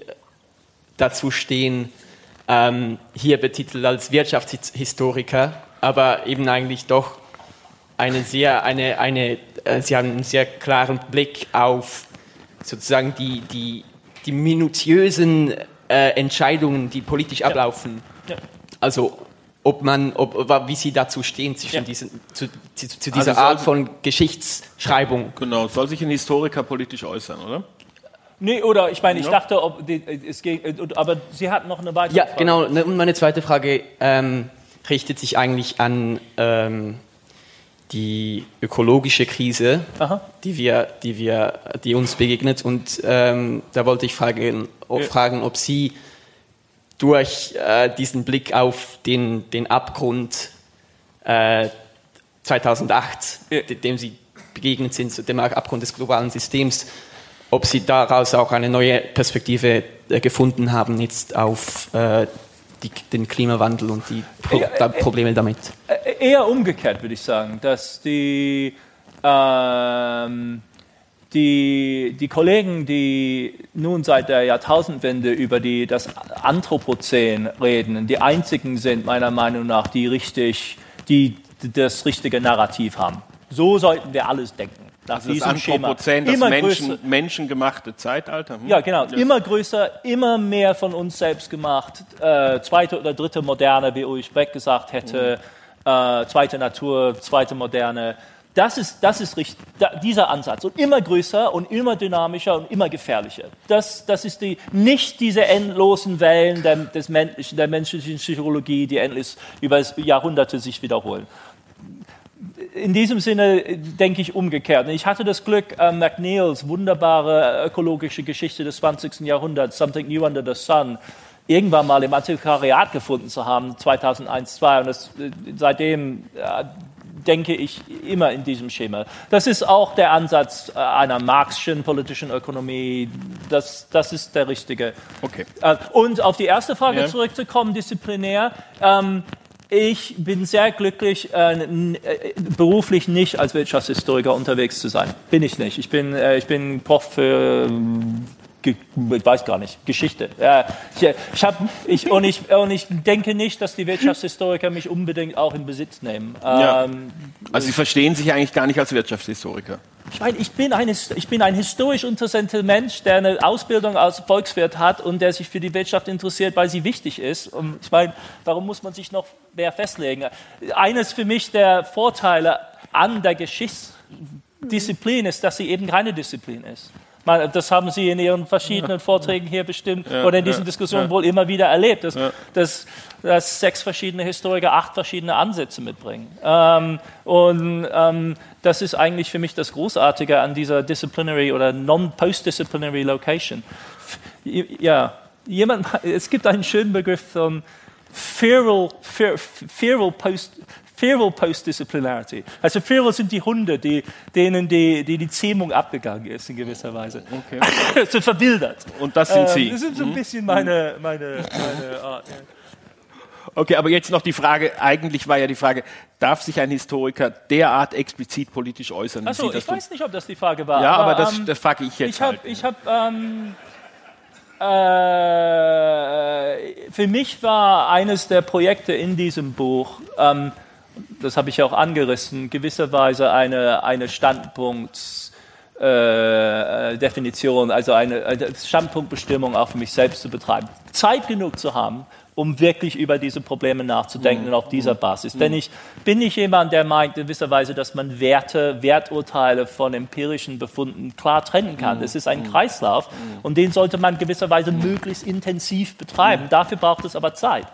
Speaker 5: dazu stehen, ähm, hier betitelt als Wirtschaftshistoriker, aber eben eigentlich doch eine sehr, eine, eine, äh, Sie haben einen sehr klaren Blick auf sozusagen die, die, die minutiösen äh, Entscheidungen, die politisch ja. ablaufen. Ja. Also ob man, ob, wie Sie dazu stehen zwischen ja. diesen, zu, zu, zu dieser also Art von Geschichtsschreibung.
Speaker 1: Genau, soll sich ein Historiker politisch äußern, oder?
Speaker 2: Nee, oder ich meine, ich ja. dachte, ob, es ging, aber Sie hatten noch eine weitere
Speaker 5: ja, Frage. Ja, genau. Ne, und meine zweite Frage ähm, richtet sich eigentlich an ähm, die ökologische Krise, die wir, die wir, die uns begegnet. Und ähm, da wollte ich fragen, ob, ja. fragen, ob Sie durch äh, diesen Blick auf den, den Abgrund äh, 2008, ja. dem Sie begegnet sind, dem Abgrund des globalen Systems, ob Sie daraus auch eine neue Perspektive äh, gefunden haben jetzt auf äh, die, den Klimawandel und die Pro äh, Probleme damit.
Speaker 2: Eher umgekehrt würde ich sagen, dass die, ähm, die, die Kollegen, die nun seit der Jahrtausendwende über die, das Anthropozän reden, die einzigen sind meiner Meinung nach, die richtig, die das richtige Narrativ haben. So sollten wir alles denken
Speaker 1: nach also diesem das Schema. das Menschen, größer, menschengemachte Zeitalter.
Speaker 2: Hm? Ja, genau. Immer größer, immer mehr von uns selbst gemacht. Äh, zweite oder dritte Moderne, wie Ulrich Beck gesagt hätte. Hm. Äh, zweite Natur, zweite Moderne. Das ist, das ist richtig, da, dieser Ansatz. Und immer größer und immer dynamischer und immer gefährlicher. Das, das ist die, nicht diese endlosen Wellen der, des menschlichen, der menschlichen Psychologie, die endlich über Jahrhunderte sich wiederholen in diesem Sinne denke ich umgekehrt. Ich hatte das Glück, äh, McNeils wunderbare ökologische Geschichte des 20. Jahrhunderts, Something New Under the Sun, irgendwann mal im Antiquariat gefunden zu haben, 2001, 2002. Und das, äh, seitdem äh, denke ich immer in diesem Schema. Das ist auch der Ansatz äh, einer marxischen politischen Ökonomie. Das, das ist der richtige. Okay. Äh, und auf die erste Frage ja. zurückzukommen, disziplinär. Ähm, ich bin sehr glücklich, äh, beruflich nicht als Wirtschaftshistoriker unterwegs zu sein. Bin ich nicht. Ich bin, äh, ich bin Prof für ich weiß gar nicht, Geschichte. ich, ich, hab, ich, und, ich, und ich denke nicht, dass die Wirtschaftshistoriker mich unbedingt auch in Besitz nehmen.
Speaker 1: Ja. Ähm, also Sie verstehen sich eigentlich gar nicht als Wirtschaftshistoriker.
Speaker 2: Ich meine, ich bin, ein, ich bin ein historisch interessenter Mensch, der eine Ausbildung als Volkswirt hat und der sich für die Wirtschaft interessiert, weil sie wichtig ist. Und ich meine, warum muss man sich noch mehr festlegen? Eines für mich der Vorteile an der Geschichtsdisziplin ist, dass sie eben keine Disziplin ist. Das haben Sie in Ihren verschiedenen Vorträgen hier bestimmt ja, oder in diesen ja, Diskussionen ja. wohl immer wieder erlebt, dass, dass, dass, sechs verschiedene Historiker acht verschiedene Ansätze mitbringen. Ähm, und ähm, das ist eigentlich für mich das Großartige an dieser Disciplinary oder Non-Post-Disciplinary Location. Ja, jemand, es gibt einen schönen Begriff von Feral, feral, post, Feral Post-Disciplinarity. Also Feral sind die Hunde, die, denen die, die, die Zähmung abgegangen ist in gewisser Weise. Okay. sind verwildert.
Speaker 1: Und das sind ähm, Sie.
Speaker 2: Das sind so ein mhm. bisschen meine, meine, meine Art.
Speaker 1: Okay, aber jetzt noch die Frage, eigentlich war ja die Frage, darf sich ein Historiker derart explizit politisch äußern?
Speaker 2: Achso, ich weiß nicht, ob das die Frage war.
Speaker 1: Ja, aber, aber das, ähm, das frage ich jetzt
Speaker 2: Ich habe
Speaker 1: halt.
Speaker 2: hab, ähm, äh, für mich war eines der Projekte in diesem Buch, ähm, das habe ich auch angerissen, gewisserweise eine, eine Standpunktsdefinition, äh, also eine, eine Standpunktbestimmung auch für mich selbst zu betreiben. Zeit genug zu haben, um wirklich über diese Probleme nachzudenken mhm. auf dieser mhm. Basis. Mhm. Denn ich bin nicht jemand, der meint in gewisser Weise, dass man Werte, Werturteile von empirischen Befunden klar trennen kann. Es ist ein Kreislauf und den sollte man gewisserweise möglichst intensiv betreiben. Dafür braucht es aber Zeit.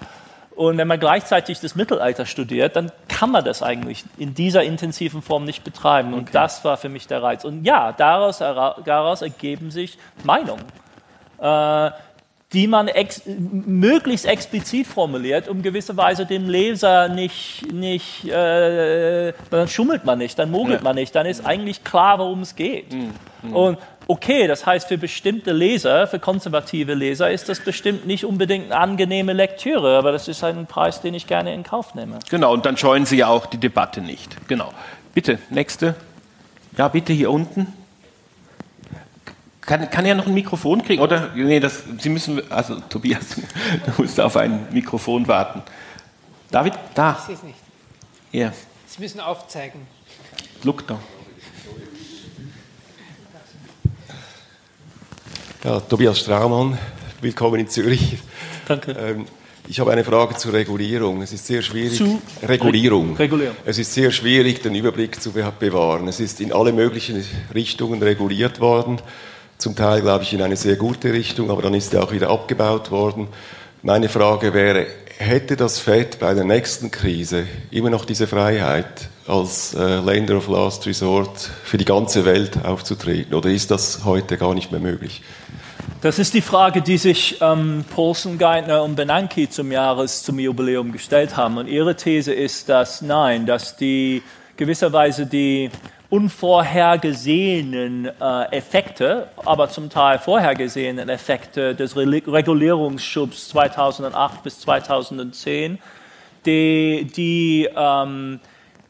Speaker 2: Und wenn man gleichzeitig das Mittelalter studiert, dann kann man das eigentlich in dieser intensiven Form nicht betreiben. Und okay. das war für mich der Reiz. Und ja, daraus, daraus ergeben sich Meinungen. Äh, die man ex möglichst explizit formuliert, um gewisserweise dem Leser nicht, nicht äh, dann schummelt man nicht, dann mogelt ja. man nicht, dann ist eigentlich klar, worum es geht. Mhm. Mhm. Und okay, das heißt, für bestimmte Leser, für konservative Leser, ist das bestimmt nicht unbedingt eine angenehme Lektüre, aber das ist ein Preis, den ich gerne in Kauf nehme.
Speaker 1: Genau, und dann scheuen Sie ja auch die Debatte nicht. Genau. Bitte, nächste. Ja, bitte hier unten. Kann, kann er noch ein Mikrofon kriegen? Oder, nee, das, Sie müssen, also Tobias, du musst auf ein Mikrofon warten. David, da. Ich sehe es nicht.
Speaker 6: Ja. Sie müssen aufzeigen.
Speaker 1: Look da.
Speaker 7: Ja, Tobias Straumann, willkommen in Zürich.
Speaker 2: Danke. Ähm,
Speaker 7: ich habe eine Frage zur Regulierung. Es ist sehr schwierig.
Speaker 2: Zu
Speaker 7: Regulierung.
Speaker 2: Regulierung.
Speaker 7: Es ist sehr schwierig, den Überblick zu bewahren. Es ist in alle möglichen Richtungen reguliert worden zum Teil, glaube ich, in eine sehr gute Richtung, aber dann ist er auch wieder abgebaut worden. Meine Frage wäre, hätte das FED bei der nächsten Krise immer noch diese Freiheit, als äh, Lender of Last Resort für die ganze Welt aufzutreten? Oder ist das heute gar nicht mehr möglich?
Speaker 2: Das ist die Frage, die sich ähm, Paulson, Geithner und Benanke zum Jahres, zum Jubiläum gestellt haben. Und ihre These ist, dass nein, dass die gewisserweise die unvorhergesehenen äh, Effekte, aber zum Teil vorhergesehenen Effekte des Re Regulierungsschubs 2008 bis 2010, die, die, ähm,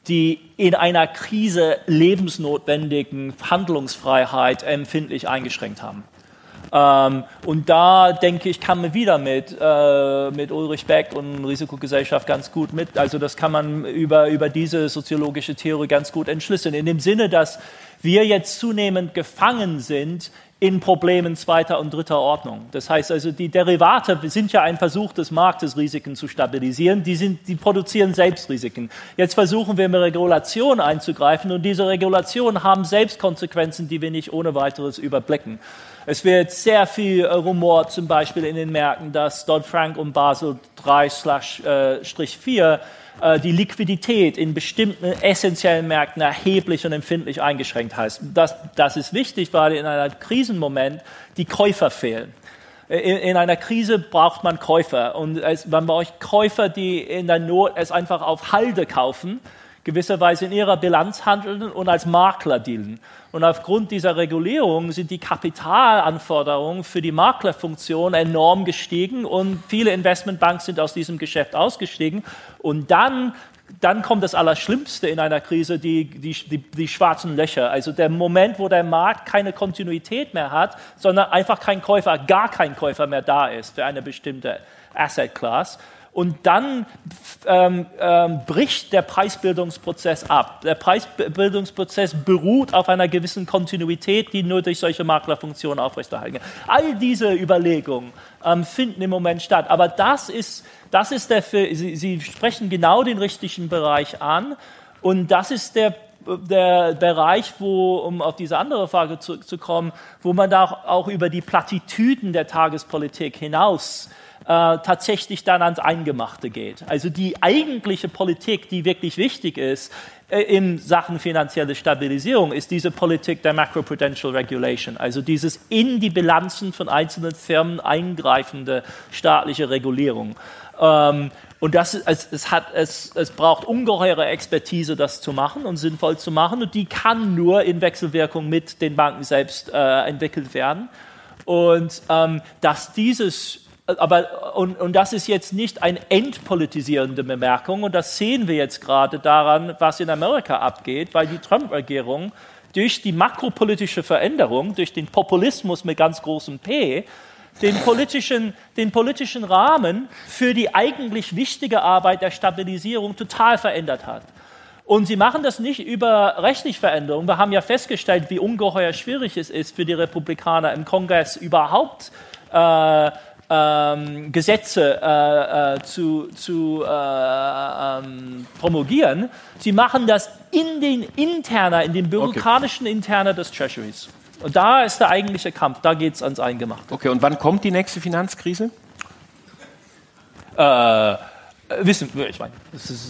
Speaker 2: die in einer Krise lebensnotwendigen Handlungsfreiheit empfindlich eingeschränkt haben. Ähm, und da denke ich, kann man wieder mit, äh, mit Ulrich Beck und Risikogesellschaft ganz gut mit. Also das kann man über, über diese soziologische Theorie ganz gut entschlüsseln. In dem Sinne, dass wir jetzt zunehmend gefangen sind in Problemen zweiter und dritter Ordnung. Das heißt also, die Derivate sind ja ein Versuch des Marktes, Risiken zu stabilisieren. Die, sind, die produzieren selbst Risiken. Jetzt versuchen wir mit Regulation einzugreifen und diese Regulationen haben selbst Konsequenzen, die wir nicht ohne weiteres überblicken. Es wird sehr viel äh, Rumor zum Beispiel in den Märkten, dass Dodd-Frank und Basel 3-4 äh, die Liquidität in bestimmten essentiellen Märkten erheblich und empfindlich eingeschränkt heißt. Das, das ist wichtig, weil in einem Krisenmoment die Käufer fehlen. In, in, einer Krise braucht man Käufer und es, man braucht Käufer, die in der Not es einfach auf Halde kaufen gewisserweise in ihrer Bilanz handeln und als Makler dienen. Und aufgrund dieser Regulierung sind die Kapitalanforderungen für die Maklerfunktion enorm gestiegen und viele Investmentbanks sind aus diesem Geschäft ausgestiegen. Und dann dann kommt das Allerschlimmste in einer Krise, die, die, die, die, schwarzen Löcher. Also der Moment, wo der Markt keine Kontinuität mehr hat, sondern einfach kein Käufer, gar kein Käufer mehr da ist für eine bestimmte Asset Class. Und dann ähm, ähm, bricht der Preisbildungsprozess ab. Der Preisbildungsprozess beruht auf einer gewissen Kontinuität, die nur durch solche Maklerfunktionen aufrechterhalten kann. All diese Überlegungen ähm, finden im Moment statt. Aber das ist, das ist der, Sie, Sie sprechen genau den richtigen Bereich an. Und das ist der der Bereich, wo, um auf diese andere Frage zurückzukommen, wo man da auch über die Plattitüden der Tagespolitik hinaus äh, tatsächlich dann ans Eingemachte geht. Also die eigentliche Politik, die wirklich wichtig ist äh, in Sachen finanzielle Stabilisierung, ist diese Politik der Macroprudential Regulation, also dieses in die Bilanzen von einzelnen Firmen eingreifende staatliche Regulierung. Ähm, und das, es, es, hat, es, es braucht ungeheure Expertise, das zu machen und sinnvoll zu machen. Und die kann nur in Wechselwirkung mit den Banken selbst äh, entwickelt werden. Und ähm, dass dieses aber, und, und das ist jetzt nicht eine entpolitisierende Bemerkung, und das sehen wir jetzt gerade daran, was in Amerika abgeht, weil die Trump-Regierung durch die makropolitische Veränderung, durch den Populismus mit ganz großem P, den politischen, den politischen Rahmen für die eigentlich wichtige Arbeit der Stabilisierung total verändert hat. Und sie machen das nicht über rechtliche Veränderungen. Wir haben ja festgestellt, wie ungeheuer schwierig es ist für die Republikaner im Kongress überhaupt äh, ähm, Gesetze äh, äh, zu, zu äh, ähm, promulgieren. Sie machen das in den Interna, in den bürokratischen okay. Interna des Treasuries. Und da ist der eigentliche Kampf, da geht es ans Eingemachte.
Speaker 1: Okay, und wann kommt die nächste Finanzkrise?
Speaker 2: Äh, wissen wir, ich meine,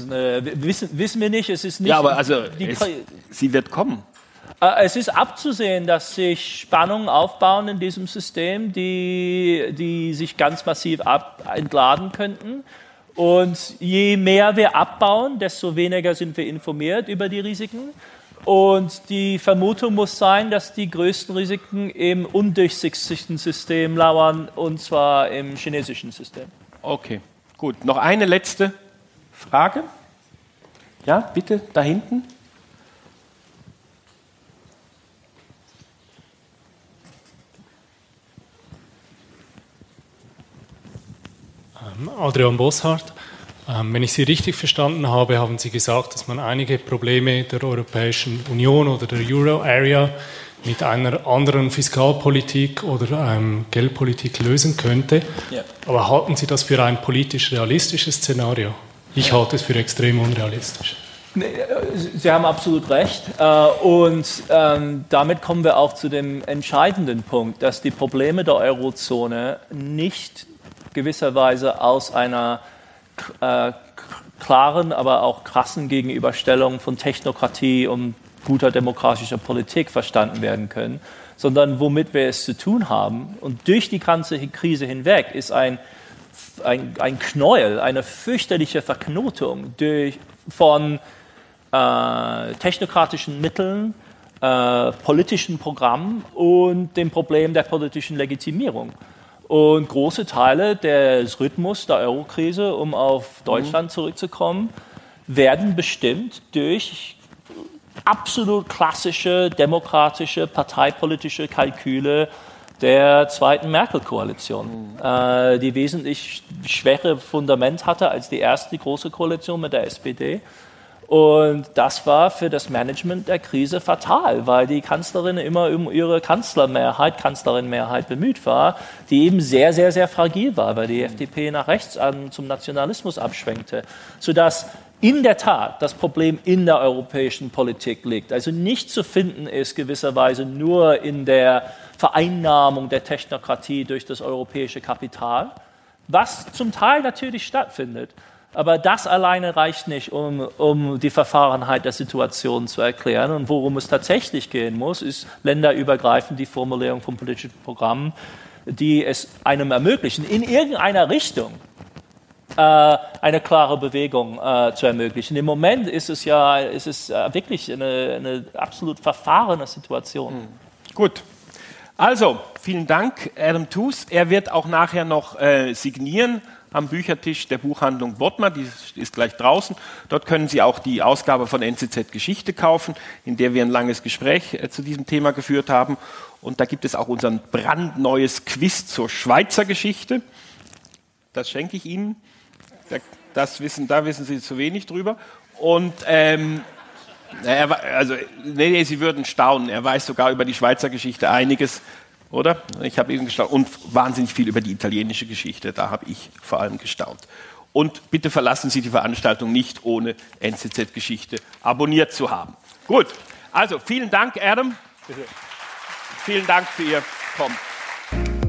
Speaker 2: eine, wissen, wissen wir nicht, es ist nicht.
Speaker 1: Ja, aber also, es, sie wird kommen.
Speaker 2: Äh, es ist abzusehen, dass sich Spannungen aufbauen in diesem System, die, die sich ganz massiv ab, entladen könnten. Und je mehr wir abbauen, desto weniger sind wir informiert über die Risiken. Und die Vermutung muss sein, dass die größten Risiken im undurchsichtigen System lauern, und zwar im chinesischen System.
Speaker 1: Okay, gut. Noch eine letzte Frage. Ja, bitte, da hinten.
Speaker 8: Adrian Bosshardt. Ähm, wenn ich Sie richtig verstanden habe, haben Sie gesagt, dass man einige Probleme der Europäischen Union oder der Euro-Area mit einer anderen Fiskalpolitik oder ähm, Geldpolitik lösen könnte. Ja. Aber halten Sie das für ein politisch realistisches Szenario? Ich halte es für extrem unrealistisch.
Speaker 2: Äh, Sie haben absolut recht. Äh, und ähm, damit kommen wir auch zu dem entscheidenden Punkt, dass die Probleme der Eurozone nicht gewisserweise aus einer äh, klaren, aber auch krassen Gegenüberstellung von Technokratie und guter demokratischer Politik verstanden werden können, sondern womit wir es zu tun haben. Und durch die ganze Krise hinweg ist ein, ein, ein Knäuel, eine fürchterliche Verknotung durch, von äh, technokratischen Mitteln, äh, politischen Programmen und dem Problem der politischen Legitimierung. Und große Teile des Rhythmus der Eurokrise, um auf Deutschland mhm. zurückzukommen, werden bestimmt durch absolut klassische demokratische parteipolitische Kalküle der zweiten Merkel-Koalition, mhm. äh, die wesentlich schwächere Fundament hatte als die erste große Koalition mit der SPD. Und das war für das Management der Krise fatal, weil die Kanzlerin immer um ihre Kanzlermehrheit, Kanzlerinmehrheit bemüht war, die eben sehr, sehr, sehr fragil war, weil die FDP nach rechts an zum Nationalismus abschwenkte, sodass in der Tat das Problem in der europäischen Politik liegt. Also nicht zu finden ist gewisserweise nur in der Vereinnahmung der Technokratie durch das europäische Kapital, was zum Teil natürlich stattfindet. Aber das alleine reicht nicht, um, um die Verfahrenheit der Situation zu erklären. Und worum es tatsächlich gehen muss, ist länderübergreifend die Formulierung von politischen Programmen, die es einem ermöglichen, in irgendeiner Richtung äh, eine klare Bewegung äh, zu ermöglichen. Im Moment ist es ja ist es, äh, wirklich eine, eine, absolut verfahrene Situation. Mhm.
Speaker 1: Gut. Also, vielen Dank, Adam Toos. Er wird auch nachher noch äh, signieren am Büchertisch der Buchhandlung Bottmer, die ist gleich draußen. Dort können Sie auch die Ausgabe von NZZ Geschichte kaufen, in der wir ein langes Gespräch äh, zu diesem Thema geführt haben. Und da gibt es auch unser brandneues Quiz zur Schweizer Geschichte. Das schenke ich Ihnen. Das wissen, da wissen Sie zu wenig drüber. Und ähm, also, nee, nee, Sie würden staunen. Er weiß sogar über die Schweizer Geschichte einiges, oder? Ich habe eben gestaunt. Und wahnsinnig viel über die italienische Geschichte. Da habe ich vor allem gestaunt. Und bitte verlassen Sie die Veranstaltung nicht ohne NZZ-Geschichte abonniert zu haben. Gut, also vielen Dank, Adam. Bitte. Vielen Dank für Ihr Kommen.